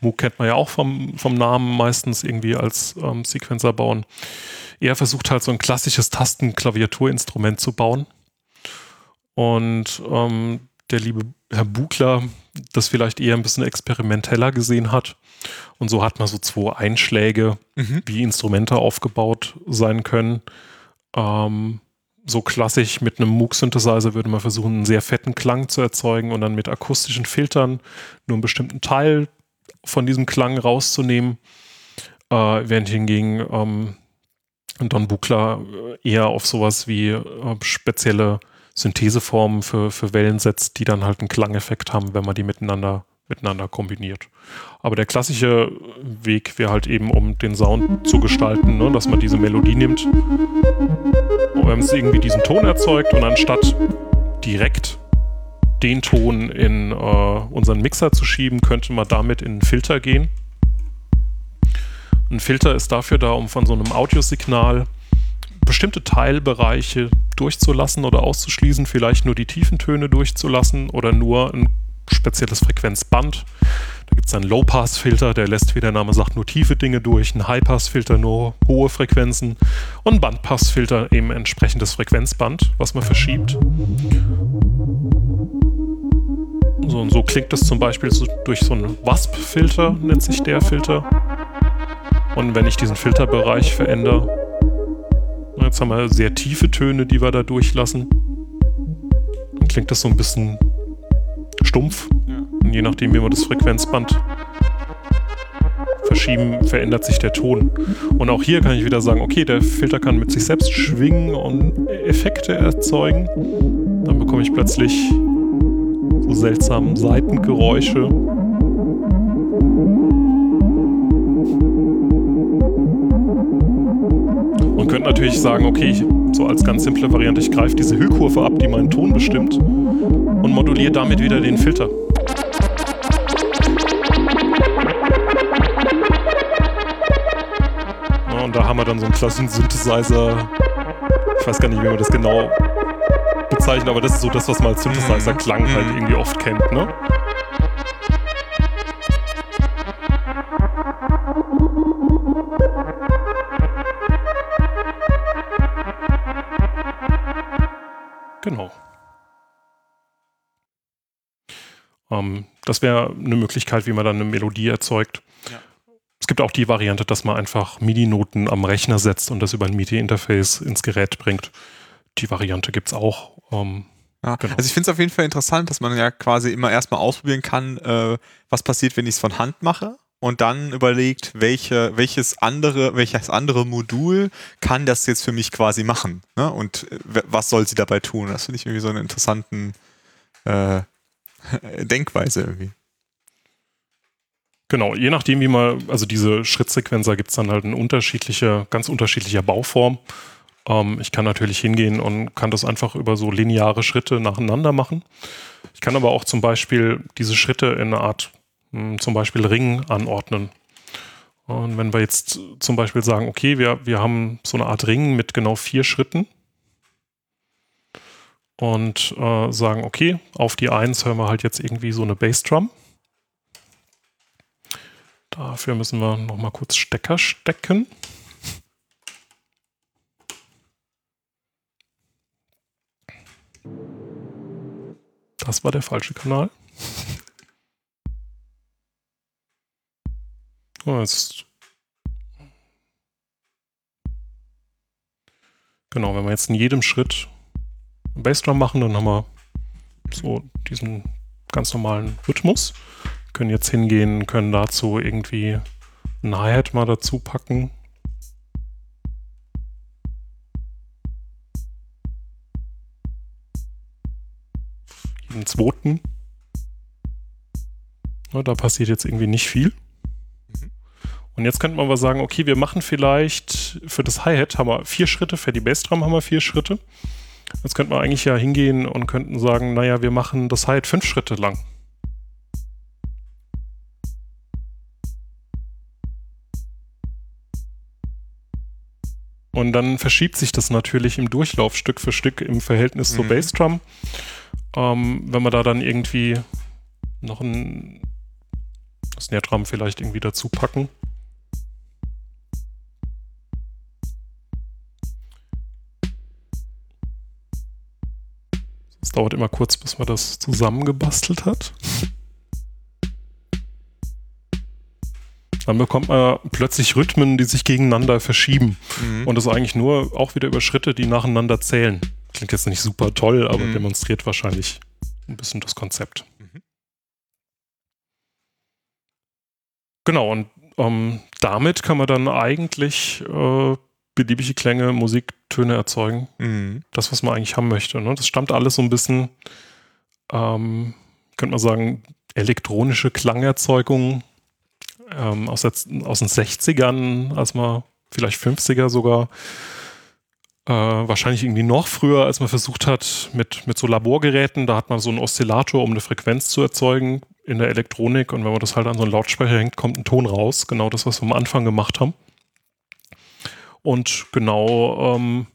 Moog kennt man ja auch vom, vom Namen meistens irgendwie als ähm, Sequencer bauen, er versucht halt so ein klassisches Tastenklaviaturinstrument zu bauen. Und ähm, der liebe Herr Bugler das vielleicht eher ein bisschen experimenteller gesehen hat. Und so hat man so zwei Einschläge, mhm. wie Instrumente aufgebaut sein können. Ähm, so klassisch mit einem Moog-Synthesizer würde man versuchen, einen sehr fetten Klang zu erzeugen und dann mit akustischen Filtern nur einen bestimmten Teil von diesem Klang rauszunehmen. Äh, während hingegen ähm, Don Buchler äh, eher auf sowas wie äh, spezielle Syntheseformen für, für Wellen setzt, die dann halt einen Klangeffekt haben, wenn man die miteinander, miteinander kombiniert. Aber der klassische Weg wäre halt eben, um den Sound zu gestalten, ne, dass man diese Melodie nimmt und wenn es irgendwie diesen Ton erzeugt und anstatt direkt den Ton in äh, unseren Mixer zu schieben, könnte man damit in einen Filter gehen ein Filter ist dafür da, um von so einem Audiosignal bestimmte Teilbereiche durchzulassen oder auszuschließen, vielleicht nur die tiefen Töne durchzulassen oder nur ein spezielles Frequenzband. Da gibt es einen Low-Pass-Filter, der lässt, wie der Name sagt, nur tiefe Dinge durch, ein High-Pass-Filter nur hohe Frequenzen und ein Bandpass-Filter eben entsprechendes Frequenzband, was man verschiebt. So und so klingt das zum Beispiel so durch so einen WASP-Filter, nennt sich der Filter. Und wenn ich diesen Filterbereich verändere, jetzt haben wir sehr tiefe Töne, die wir da durchlassen, dann klingt das so ein bisschen stumpf. Und je nachdem, wie wir das Frequenzband verschieben, verändert sich der Ton. Und auch hier kann ich wieder sagen, okay, der Filter kann mit sich selbst schwingen und Effekte erzeugen. Dann bekomme ich plötzlich so seltsame Seitengeräusche. Könnte natürlich sagen, okay, ich, so als ganz simple Variante, ich greife diese Hüllkurve ab, die meinen Ton bestimmt und moduliere damit wieder den Filter. Ja, und da haben wir dann so einen klassischen Synthesizer. Ich weiß gar nicht, wie man das genau bezeichnet, aber das ist so das, was man als Synthesizer-Klang mhm. halt irgendwie oft kennt, ne? Das wäre eine Möglichkeit, wie man dann eine Melodie erzeugt. Ja. Es gibt auch die Variante, dass man einfach MIDI-Noten am Rechner setzt und das über ein MIDI-Interface ins Gerät bringt. Die Variante gibt es auch. Ähm, ja, genau. Also ich finde es auf jeden Fall interessant, dass man ja quasi immer erstmal ausprobieren kann, äh, was passiert, wenn ich es von Hand mache und dann überlegt, welche, welches andere, welches andere Modul kann das jetzt für mich quasi machen? Ne? Und äh, was soll sie dabei tun? Das finde ich irgendwie so eine interessanten äh, Denkweise irgendwie. Genau, je nachdem, wie man, also diese Schrittsequenzer gibt es dann halt eine unterschiedliche, ganz unterschiedlicher Bauform. Ähm, ich kann natürlich hingehen und kann das einfach über so lineare Schritte nacheinander machen. Ich kann aber auch zum Beispiel diese Schritte in eine Art, mh, hm, zum Beispiel Ring anordnen. Und wenn wir jetzt zum Beispiel sagen, okay, wir, wir haben so eine Art Ring mit genau vier Schritten und äh, sagen, okay, auf die Eins hören wir halt jetzt irgendwie so eine Bassdrum. Dafür müssen wir nochmal kurz Stecker stecken. Das war der falsche Kanal. Jetzt genau, wenn wir jetzt in jedem Schritt Bassdrum machen, dann haben wir so diesen ganz normalen Rhythmus. Können jetzt hingehen, können dazu irgendwie ein Hi-Hat mal dazu packen. Jeden zweiten. Ja, da passiert jetzt irgendwie nicht viel. Und jetzt könnte man aber sagen, okay, wir machen vielleicht für das Hi-Hat haben wir vier Schritte, für die Bassdrum haben wir vier Schritte. Jetzt könnte man eigentlich ja hingehen und könnten sagen, naja, wir machen das Hi-Hat fünf Schritte lang. Und dann verschiebt sich das natürlich im Durchlauf Stück für Stück im Verhältnis mhm. zur Bassdrum. Ähm, wenn man da dann irgendwie noch ein Snare Drum vielleicht irgendwie dazu packen. Es dauert immer kurz, bis man das zusammengebastelt hat. Dann bekommt man plötzlich Rhythmen, die sich gegeneinander verschieben. Mhm. Und das eigentlich nur auch wieder über Schritte, die nacheinander zählen. Klingt jetzt nicht super toll, aber mhm. demonstriert wahrscheinlich ein bisschen das Konzept. Mhm. Genau, und ähm, damit kann man dann eigentlich äh, beliebige Klänge, Musiktöne erzeugen. Mhm. Das, was man eigentlich haben möchte. Ne? Das stammt alles so ein bisschen, ähm, könnte man sagen, elektronische Klangerzeugung ähm, aus, aus den 60ern, als man vielleicht 50er sogar, äh, wahrscheinlich irgendwie noch früher, als man versucht hat mit, mit so Laborgeräten, da hat man so einen Oszillator, um eine Frequenz zu erzeugen in der Elektronik und wenn man das halt an so einen Lautsprecher hängt, kommt ein Ton raus. Genau das, was wir am Anfang gemacht haben. Und genau ähm,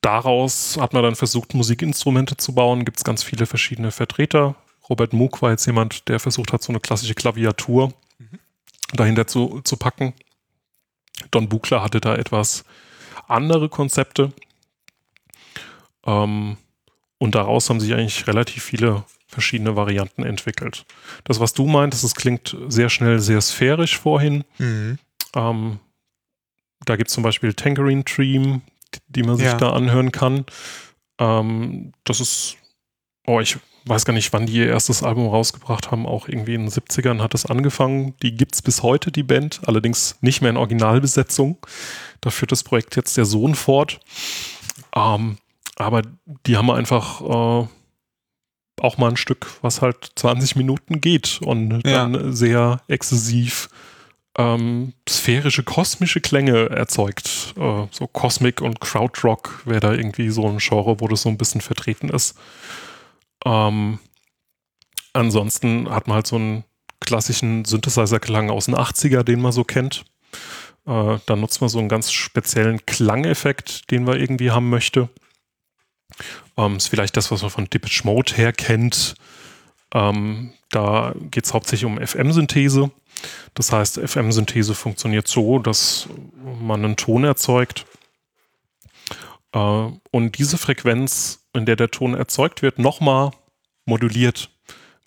daraus hat man dann versucht, Musikinstrumente zu bauen. Gibt es ganz viele verschiedene Vertreter. Robert Moog war jetzt jemand, der versucht hat, so eine klassische Klaviatur mhm. dahinter zu, zu packen. Don Buchler hatte da etwas andere Konzepte. Ähm, und daraus haben sich eigentlich relativ viele verschiedene Varianten entwickelt. Das, was du meintest, das klingt sehr schnell sehr sphärisch vorhin. Mhm. Ähm, da gibt es zum Beispiel Tangerine Dream, die man sich ja. da anhören kann. Ähm, das ist, oh, ich weiß gar nicht, wann die ihr erstes Album rausgebracht haben. Auch irgendwie in den 70ern hat es angefangen. Die gibt es bis heute, die Band, allerdings nicht mehr in Originalbesetzung. Da führt das Projekt jetzt der Sohn fort. Ähm, aber die haben einfach äh, auch mal ein Stück, was halt 20 Minuten geht und ja. dann sehr exzessiv ähm, sphärische, kosmische Klänge erzeugt. Äh, so Cosmic und Krautrock wäre da irgendwie so ein Genre, wo das so ein bisschen vertreten ist. Ähm, ansonsten hat man halt so einen klassischen Synthesizer-Klang aus den 80er, den man so kennt. Äh, da nutzt man so einen ganz speziellen Klangeffekt, den man irgendwie haben möchte. Ähm, ist vielleicht das, was man von Depeche Mode her kennt. Ähm, da geht es hauptsächlich um FM-Synthese. Das heißt, FM-Synthese funktioniert so, dass man einen Ton erzeugt. Äh, und diese Frequenz, in der der Ton erzeugt wird, nochmal moduliert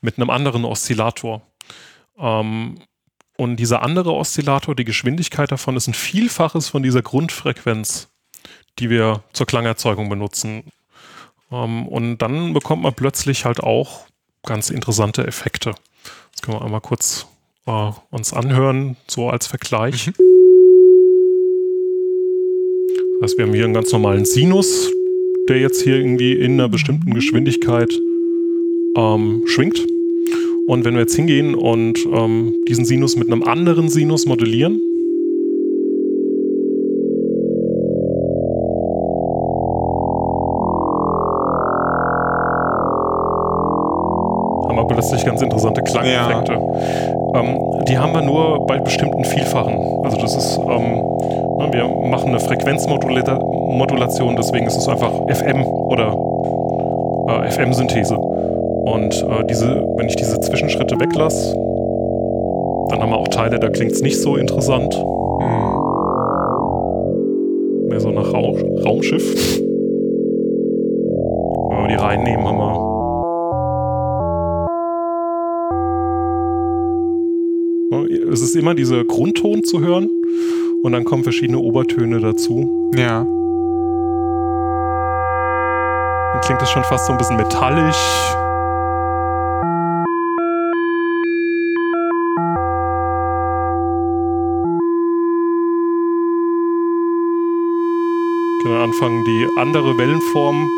mit einem anderen Oszillator. Ähm, und dieser andere Oszillator, die Geschwindigkeit davon ist ein Vielfaches von dieser Grundfrequenz, die wir zur Klangerzeugung benutzen. Ähm, und dann bekommt man plötzlich halt auch ganz interessante Effekte. Das können wir einmal kurz äh, uns anhören, so als Vergleich. Mhm. Das heißt, wir haben hier einen ganz normalen Sinus, der jetzt hier irgendwie in einer bestimmten Geschwindigkeit ähm, schwingt. Und wenn wir jetzt hingehen und ähm, diesen Sinus mit einem anderen Sinus modellieren, aber letztlich ganz interessante Klangeffekte. Ja. Ähm, die haben wir nur bei bestimmten Vielfachen. Also das ist, ähm, ne, wir machen eine Frequenzmodulation, deswegen ist es einfach FM oder äh, FM-Synthese. Und äh, diese, wenn ich diese Zwischenschritte weglasse, dann haben wir auch Teile, da klingt es nicht so interessant. Mehr so nach Ra Raumschiff. Wenn wir die reinnehmen, haben wir es ist immer dieser Grundton zu hören und dann kommen verschiedene Obertöne dazu. Ja. Dann klingt das schon fast so ein bisschen metallisch. Ich kann anfangen, die andere Wellenform,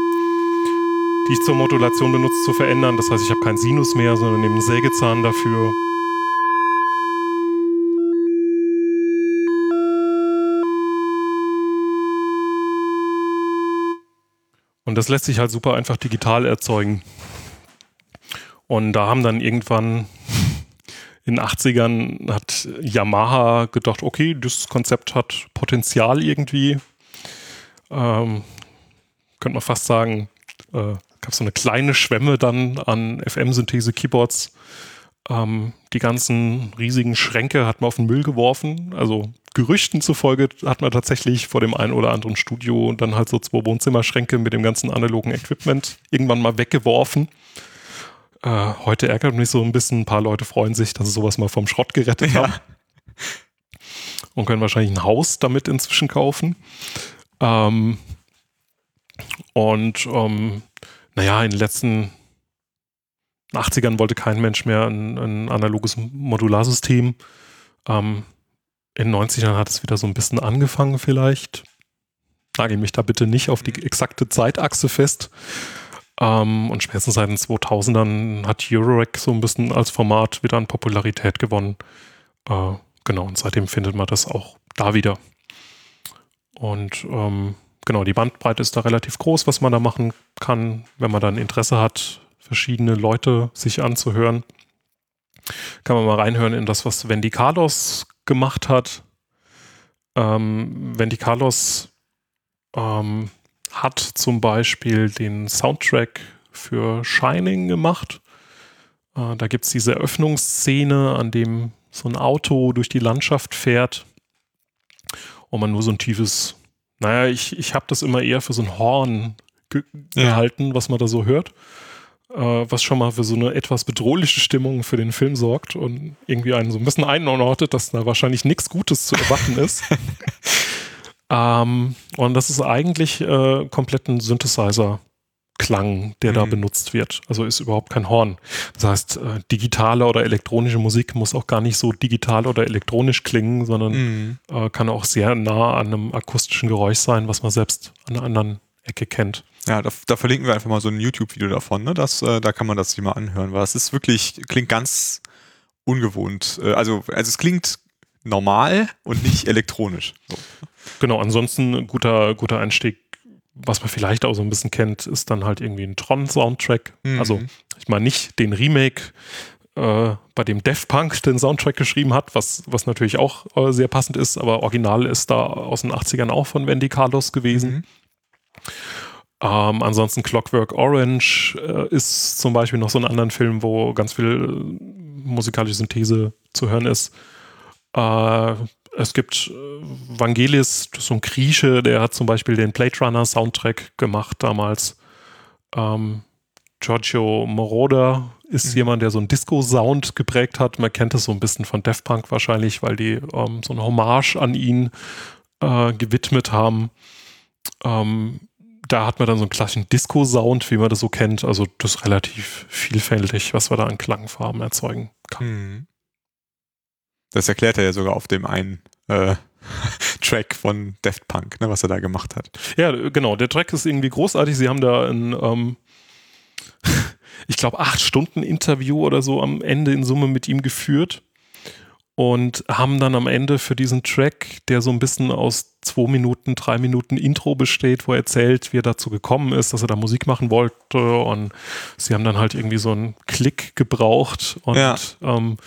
die ich zur Modulation benutze, zu verändern. Das heißt, ich habe keinen Sinus mehr, sondern nehme einen Sägezahn dafür. Und das lässt sich halt super einfach digital erzeugen. Und da haben dann irgendwann in den 80ern hat Yamaha gedacht, okay, das Konzept hat Potenzial irgendwie. Ähm, könnte man fast sagen, äh, gab so eine kleine Schwemme dann an FM-Synthese-Keyboards. Ähm, die ganzen riesigen Schränke hat man auf den Müll geworfen. Also Gerüchten zufolge hat man tatsächlich vor dem einen oder anderen Studio dann halt so zwei Wohnzimmerschränke mit dem ganzen analogen Equipment irgendwann mal weggeworfen. Äh, heute ärgert mich so ein bisschen. Ein paar Leute freuen sich, dass sie sowas mal vom Schrott gerettet ja. haben. Und können wahrscheinlich ein Haus damit inzwischen kaufen. Ähm, und ähm, naja, in den letzten 80ern wollte kein Mensch mehr ein, ein analoges Modularsystem. Ähm, in den 90ern hat es wieder so ein bisschen angefangen vielleicht. Nagel mich da bitte nicht auf die mhm. exakte Zeitachse fest. Ähm, und spätestens seit den 2000ern hat Eurorack so ein bisschen als Format wieder an Popularität gewonnen. Äh, genau, und seitdem findet man das auch da wieder. Und ähm, genau, die Bandbreite ist da relativ groß, was man da machen kann, wenn man dann Interesse hat, verschiedene Leute sich anzuhören. Kann man mal reinhören in das, was Wendy Carlos gemacht hat. Ähm, Wendy Carlos ähm, hat zum Beispiel den Soundtrack für Shining gemacht. Äh, da gibt es diese Eröffnungsszene, an dem so ein Auto durch die Landschaft fährt und man nur so ein tiefes, naja, ich, ich habe das immer eher für so ein Horn ge ja. gehalten, was man da so hört was schon mal für so eine etwas bedrohliche Stimmung für den Film sorgt und irgendwie einen so ein bisschen einordnet, dass da wahrscheinlich nichts Gutes zu erwarten ist. ähm, und das ist eigentlich äh, komplett ein Synthesizer. Klang, der mhm. da benutzt wird. Also ist überhaupt kein Horn. Das heißt, äh, digitale oder elektronische Musik muss auch gar nicht so digital oder elektronisch klingen, sondern mhm. äh, kann auch sehr nah an einem akustischen Geräusch sein, was man selbst an anderen Ecke kennt. Ja, da, da, verlinken wir einfach mal so ein YouTube-Video davon, ne? Das, äh, da kann man das sich mal anhören, weil es ist wirklich, klingt ganz ungewohnt. Äh, also, also es klingt normal und nicht elektronisch. So. Genau, ansonsten ein guter, guter Einstieg, was man vielleicht auch so ein bisschen kennt, ist dann halt irgendwie ein Tron-Soundtrack. Mhm. Also, ich meine nicht den Remake, äh, bei dem Def Punk den Soundtrack geschrieben hat, was, was natürlich auch äh, sehr passend ist, aber original ist da aus den 80ern auch von Wendy Carlos gewesen. Mhm. Ähm, ansonsten Clockwork Orange äh, ist zum Beispiel noch so ein anderen Film, wo ganz viel äh, musikalische Synthese zu hören ist. Äh, es gibt äh, Vangelis, so ein Grieche, der hat zum Beispiel den Blade Runner Soundtrack gemacht damals. Ähm, Giorgio Moroder ist mhm. jemand, der so einen Disco-Sound geprägt hat. Man kennt das so ein bisschen von Def Punk wahrscheinlich, weil die ähm, so eine Hommage an ihn äh, gewidmet haben. Ähm, da hat man dann so einen klassischen Disco-Sound, wie man das so kennt. Also das ist relativ vielfältig, was wir da an Klangfarben erzeugen kann. Hm. Das erklärt er ja sogar auf dem einen äh, Track von Daft Punk, ne, was er da gemacht hat. Ja, genau. Der Track ist irgendwie großartig. Sie haben da ein, ähm, ich glaube, acht Stunden Interview oder so am Ende in Summe mit ihm geführt. Und haben dann am Ende für diesen Track, der so ein bisschen aus zwei Minuten, drei Minuten Intro besteht, wo er erzählt, wie er dazu gekommen ist, dass er da Musik machen wollte und sie haben dann halt irgendwie so einen Klick gebraucht und Ja. ähm,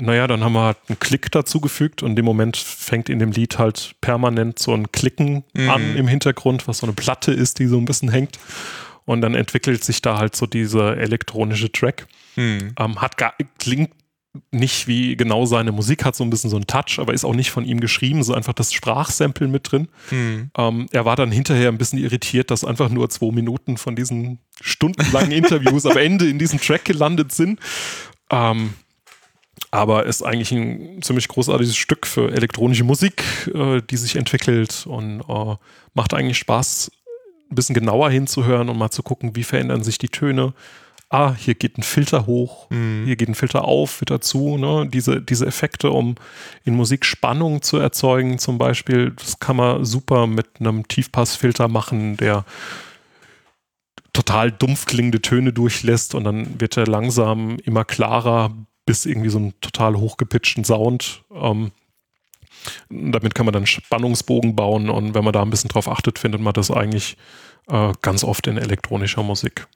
naja, dann haben wir halt einen Klick dazugefügt und in dem Moment fängt in dem Lied halt permanent so ein Klicken Mhm. an im Hintergrund, was so eine Platte ist, die so ein bisschen hängt. Und dann entwickelt sich da halt so dieser elektronische Track. Hm. Ähm, hat gar, klingt nicht wie genau seine Musik, hat so ein bisschen so einen Touch, aber ist auch nicht von ihm geschrieben, so einfach das Sprachsample mit drin. Hm. Ähm, er war dann hinterher ein bisschen irritiert, dass einfach nur zwei Minuten von diesen stundenlangen Interviews am Ende in diesem Track gelandet sind. Ähm, aber ist eigentlich ein ziemlich großartiges Stück für elektronische Musik, äh, die sich entwickelt und äh, macht eigentlich Spaß, ein bisschen genauer hinzuhören und mal zu gucken, wie verändern sich die Töne. Ah, hier geht ein Filter hoch, Mhm. hier geht ein Filter auf, wieder zu. Ne? Diese, diese Effekte, um in Musik Spannung zu erzeugen, zum Beispiel, das kann man super mit einem Tiefpassfilter machen, der total dumpf klingende Töne durchlässt und dann wird er langsam immer klarer bis irgendwie so einen total hochgepitchten Sound. Ähm, damit kann man dann Spannungsbogen bauen und wenn man da ein bisschen drauf achtet, findet man das eigentlich äh, ganz oft in elektronischer Musik.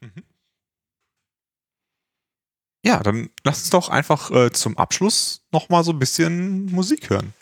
Ja, dann lass uns doch einfach äh, zum Abschluss nochmal so ein bisschen Musik hören.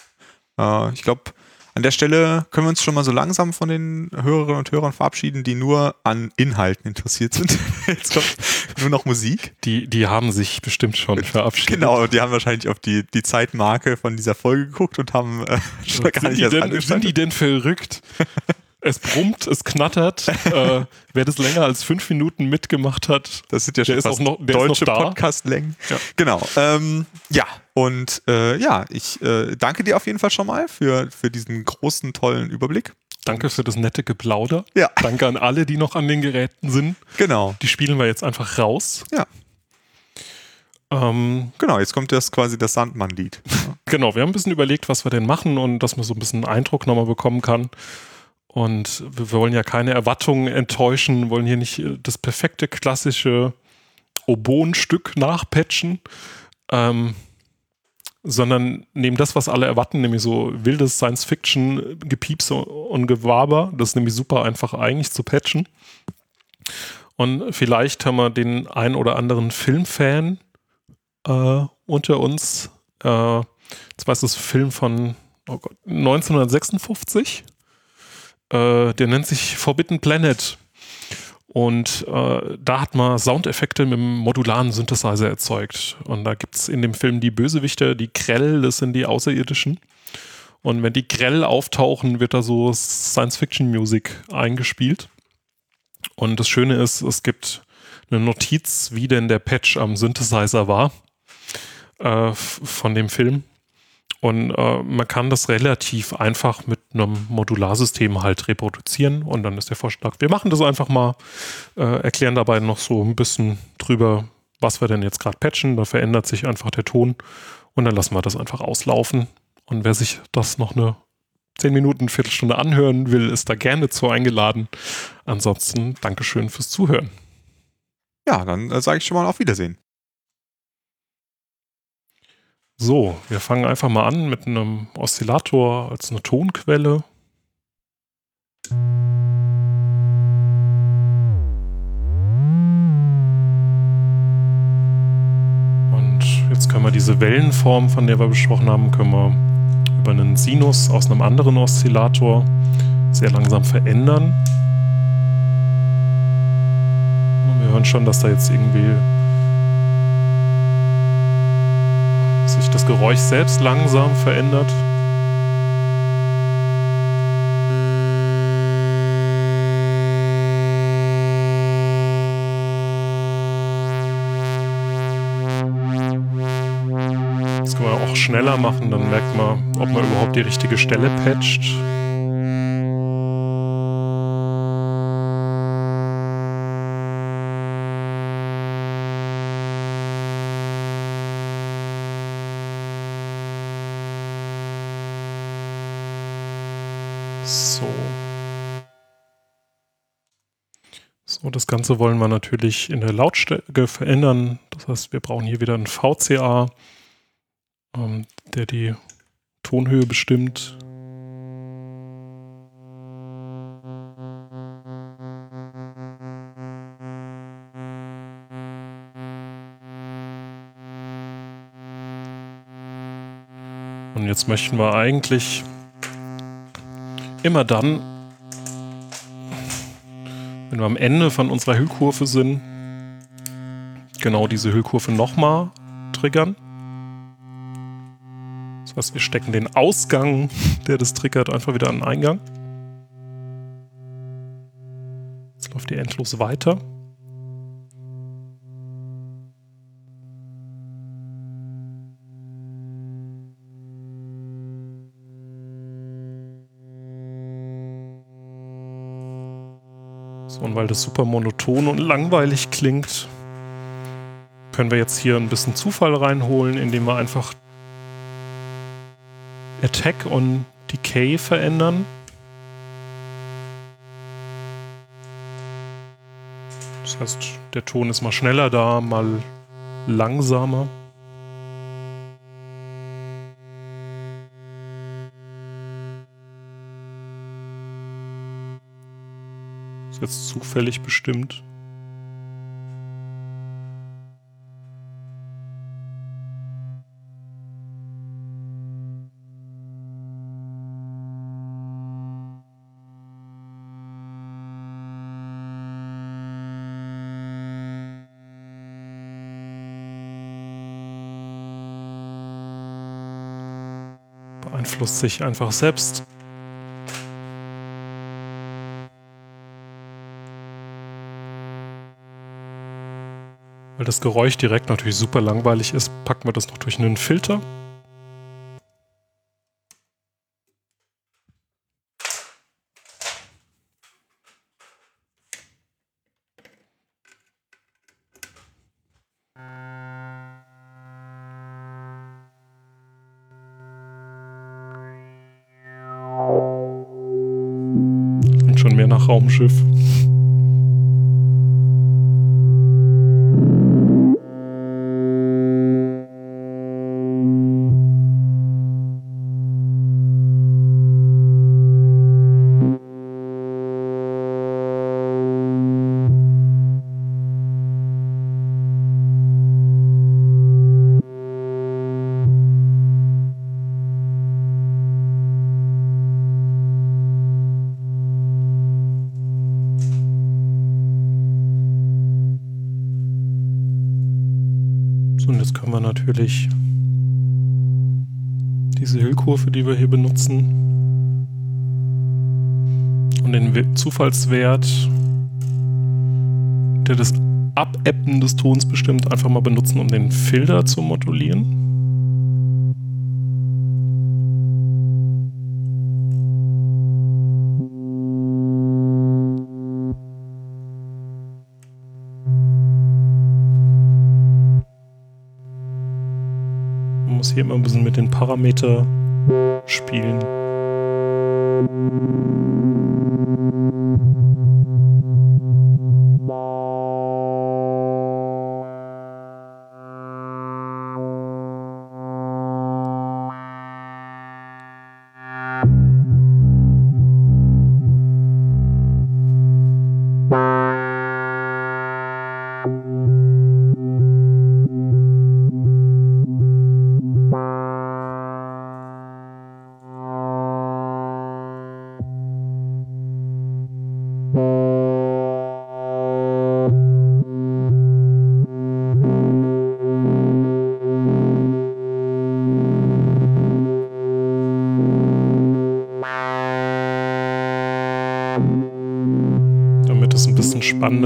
Äh, ich glaube, an der Stelle können wir uns schon mal so langsam von den Hörerinnen und Hörern verabschieden, die nur an Inhalten interessiert sind. Jetzt kommt nur noch Musik. Die, die haben sich bestimmt schon verabschiedet. Genau, die haben wahrscheinlich auf die, die Zeitmarke von dieser Folge geguckt und haben äh, schon gar Sind nicht die, erst denn, sind die denn verrückt? es brummt, es knattert. äh, wer das länger als fünf Minuten mitgemacht hat, Das sind ja Der schon ist fast auch noch- deutsche. Podcast-Längen. Ja. Genau. Ähm, ja, und äh, ja, ich äh, danke dir auf jeden Fall schon mal für, für diesen großen, tollen Überblick. danke für das nette Geplauder. Ja. Danke an alle, die noch an den Geräten sind. Genau. Die spielen wir jetzt einfach raus. Ja. Ähm, Genau, jetzt kommt das quasi das Sandmann-Lied. genau, wir haben ein bisschen überlegt, was wir denn machen und dass man so ein bisschen Eindruck nochmal bekommen kann. Und wir wollen ja keine Erwartungen enttäuschen, wollen hier nicht äh, das perfekte klassische Oboenstück nachpatchen, ähm, sondern nehmen das, was alle erwarten, nämlich so wildes Science-Fiction, Gepiepse und Gewaber. Das ist nämlich super einfach eigentlich zu patchen. Und vielleicht haben wir den ein oder anderen Filmfan äh, unter uns. Äh, zwar ist das Film von oh Gott, 1956. Äh, der nennt sich Forbidden Planet. Und äh, da hat man Soundeffekte mit einem modularen Synthesizer erzeugt. Und da gibt es in dem Film die Bösewichter, die Grell, das sind die Außerirdischen. Und wenn die Grell auftauchen, wird da so Science-Fiction-Musik eingespielt. Und das Schöne ist, es gibt eine Notiz, wie denn der Patch am Synthesizer war äh, von dem Film. Und äh, man kann das relativ einfach mit einem Modularsystem halt reproduzieren. Und dann ist der Vorschlag, wir machen das einfach mal, äh, erklären dabei noch so ein bisschen drüber, was wir denn jetzt gerade patchen. Da verändert sich einfach der Ton und dann lassen wir das einfach auslaufen. Und wer sich das noch eine 10 Minuten, Viertelstunde anhören will, ist da gerne zu eingeladen. Ansonsten Dankeschön fürs Zuhören. Ja, dann äh, sage ich schon mal auf Wiedersehen. So, wir fangen einfach mal an mit einem Oszillator als eine Tonquelle. Und jetzt können wir diese Wellenform, von der wir besprochen haben, können wir über einen Sinus aus einem anderen Oszillator sehr langsam verändern. Und wir hören schon, dass da jetzt irgendwie sich das Geräusch selbst langsam verändert. Das kann man auch schneller machen, dann merkt man, ob man überhaupt die richtige Stelle patcht. So, das Ganze wollen wir natürlich in der Lautstärke verändern. Das heißt, wir brauchen hier wieder ein VCA. Äh, ähm, der die Tonhöhe bestimmt. Und jetzt möchten wir eigentlich immer dann, wenn wir am Ende von unserer Hüllkurve sind, genau diese Hüllkurve nochmal triggern. Das heißt, wir stecken den Ausgang, der das triggert, einfach wieder an den Eingang. Jetzt läuft die endlos weiter. Und weil das super monoton und langweilig klingt, können wir jetzt hier ein bisschen Zufall reinholen, indem wir einfach Attack und Decay verändern. Das heißt, der Ton ist mal schneller da, mal langsamer. Jetzt zufällig bestimmt. beeinflusst sich einfach selbst. Weil das Geräusch direkt natürlich super langweilig ist, packen wir das noch durch einen Filter. Klingt schon mehr nach Raumschiff. Natürlich diese Hüllkurve, die wir hier benutzen, und den We- Zufallswert, der das Abebben des Tons bestimmt, einfach mal benutzen, um den Filter zu modulieren. Man muss hier immer ein bisschen mit den Parameter spielen.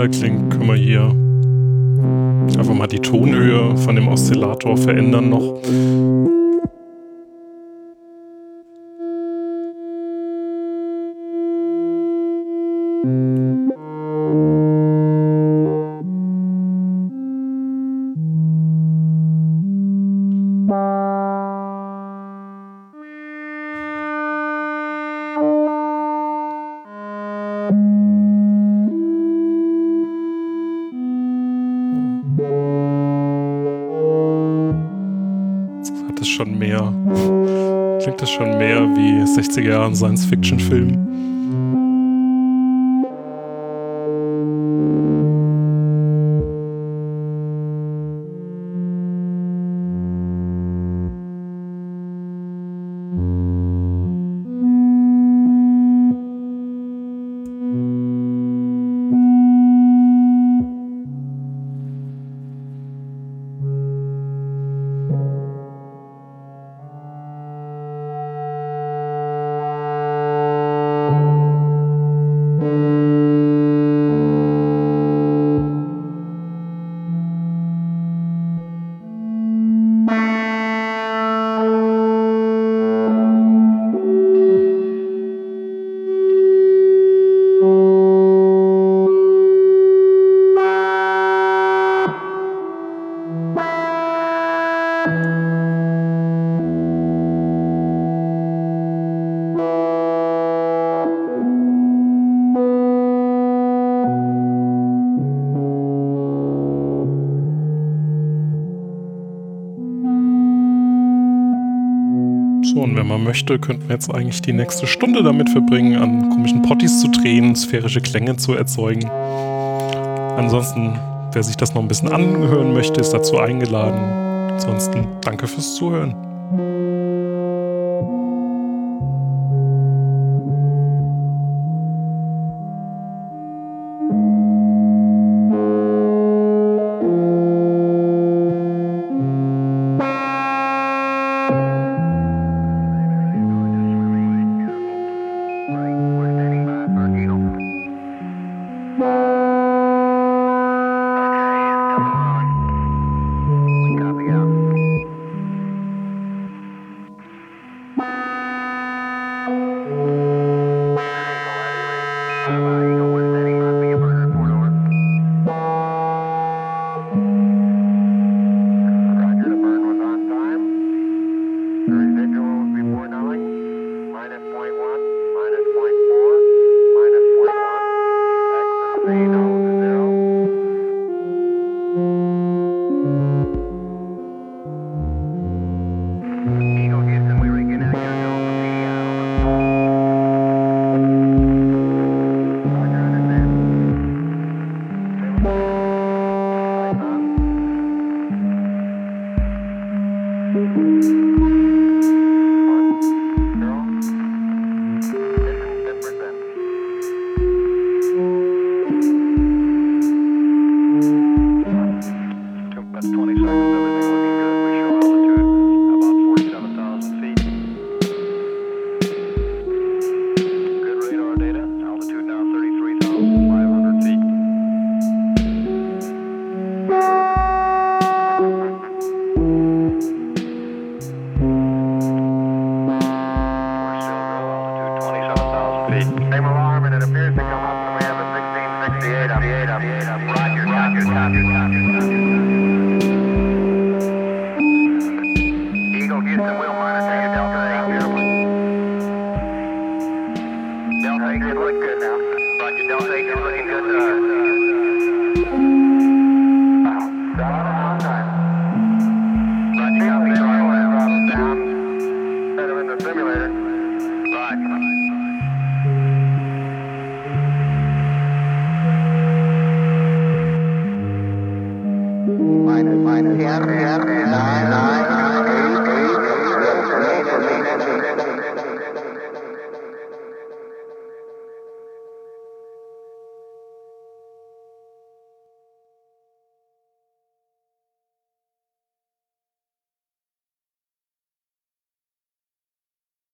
Spannender klingt, können wir hier einfach mal die Tonhöhe von dem Oszillator verändern noch. 60er Jahren Science-Fiction-Film. Möchte, könnten wir jetzt eigentlich die nächste Stunde damit verbringen, an komischen Potties zu drehen, sphärische Klänge zu erzeugen. Ansonsten, wer sich das noch ein bisschen anhören möchte, ist dazu eingeladen. Ansonsten danke fürs Zuhören.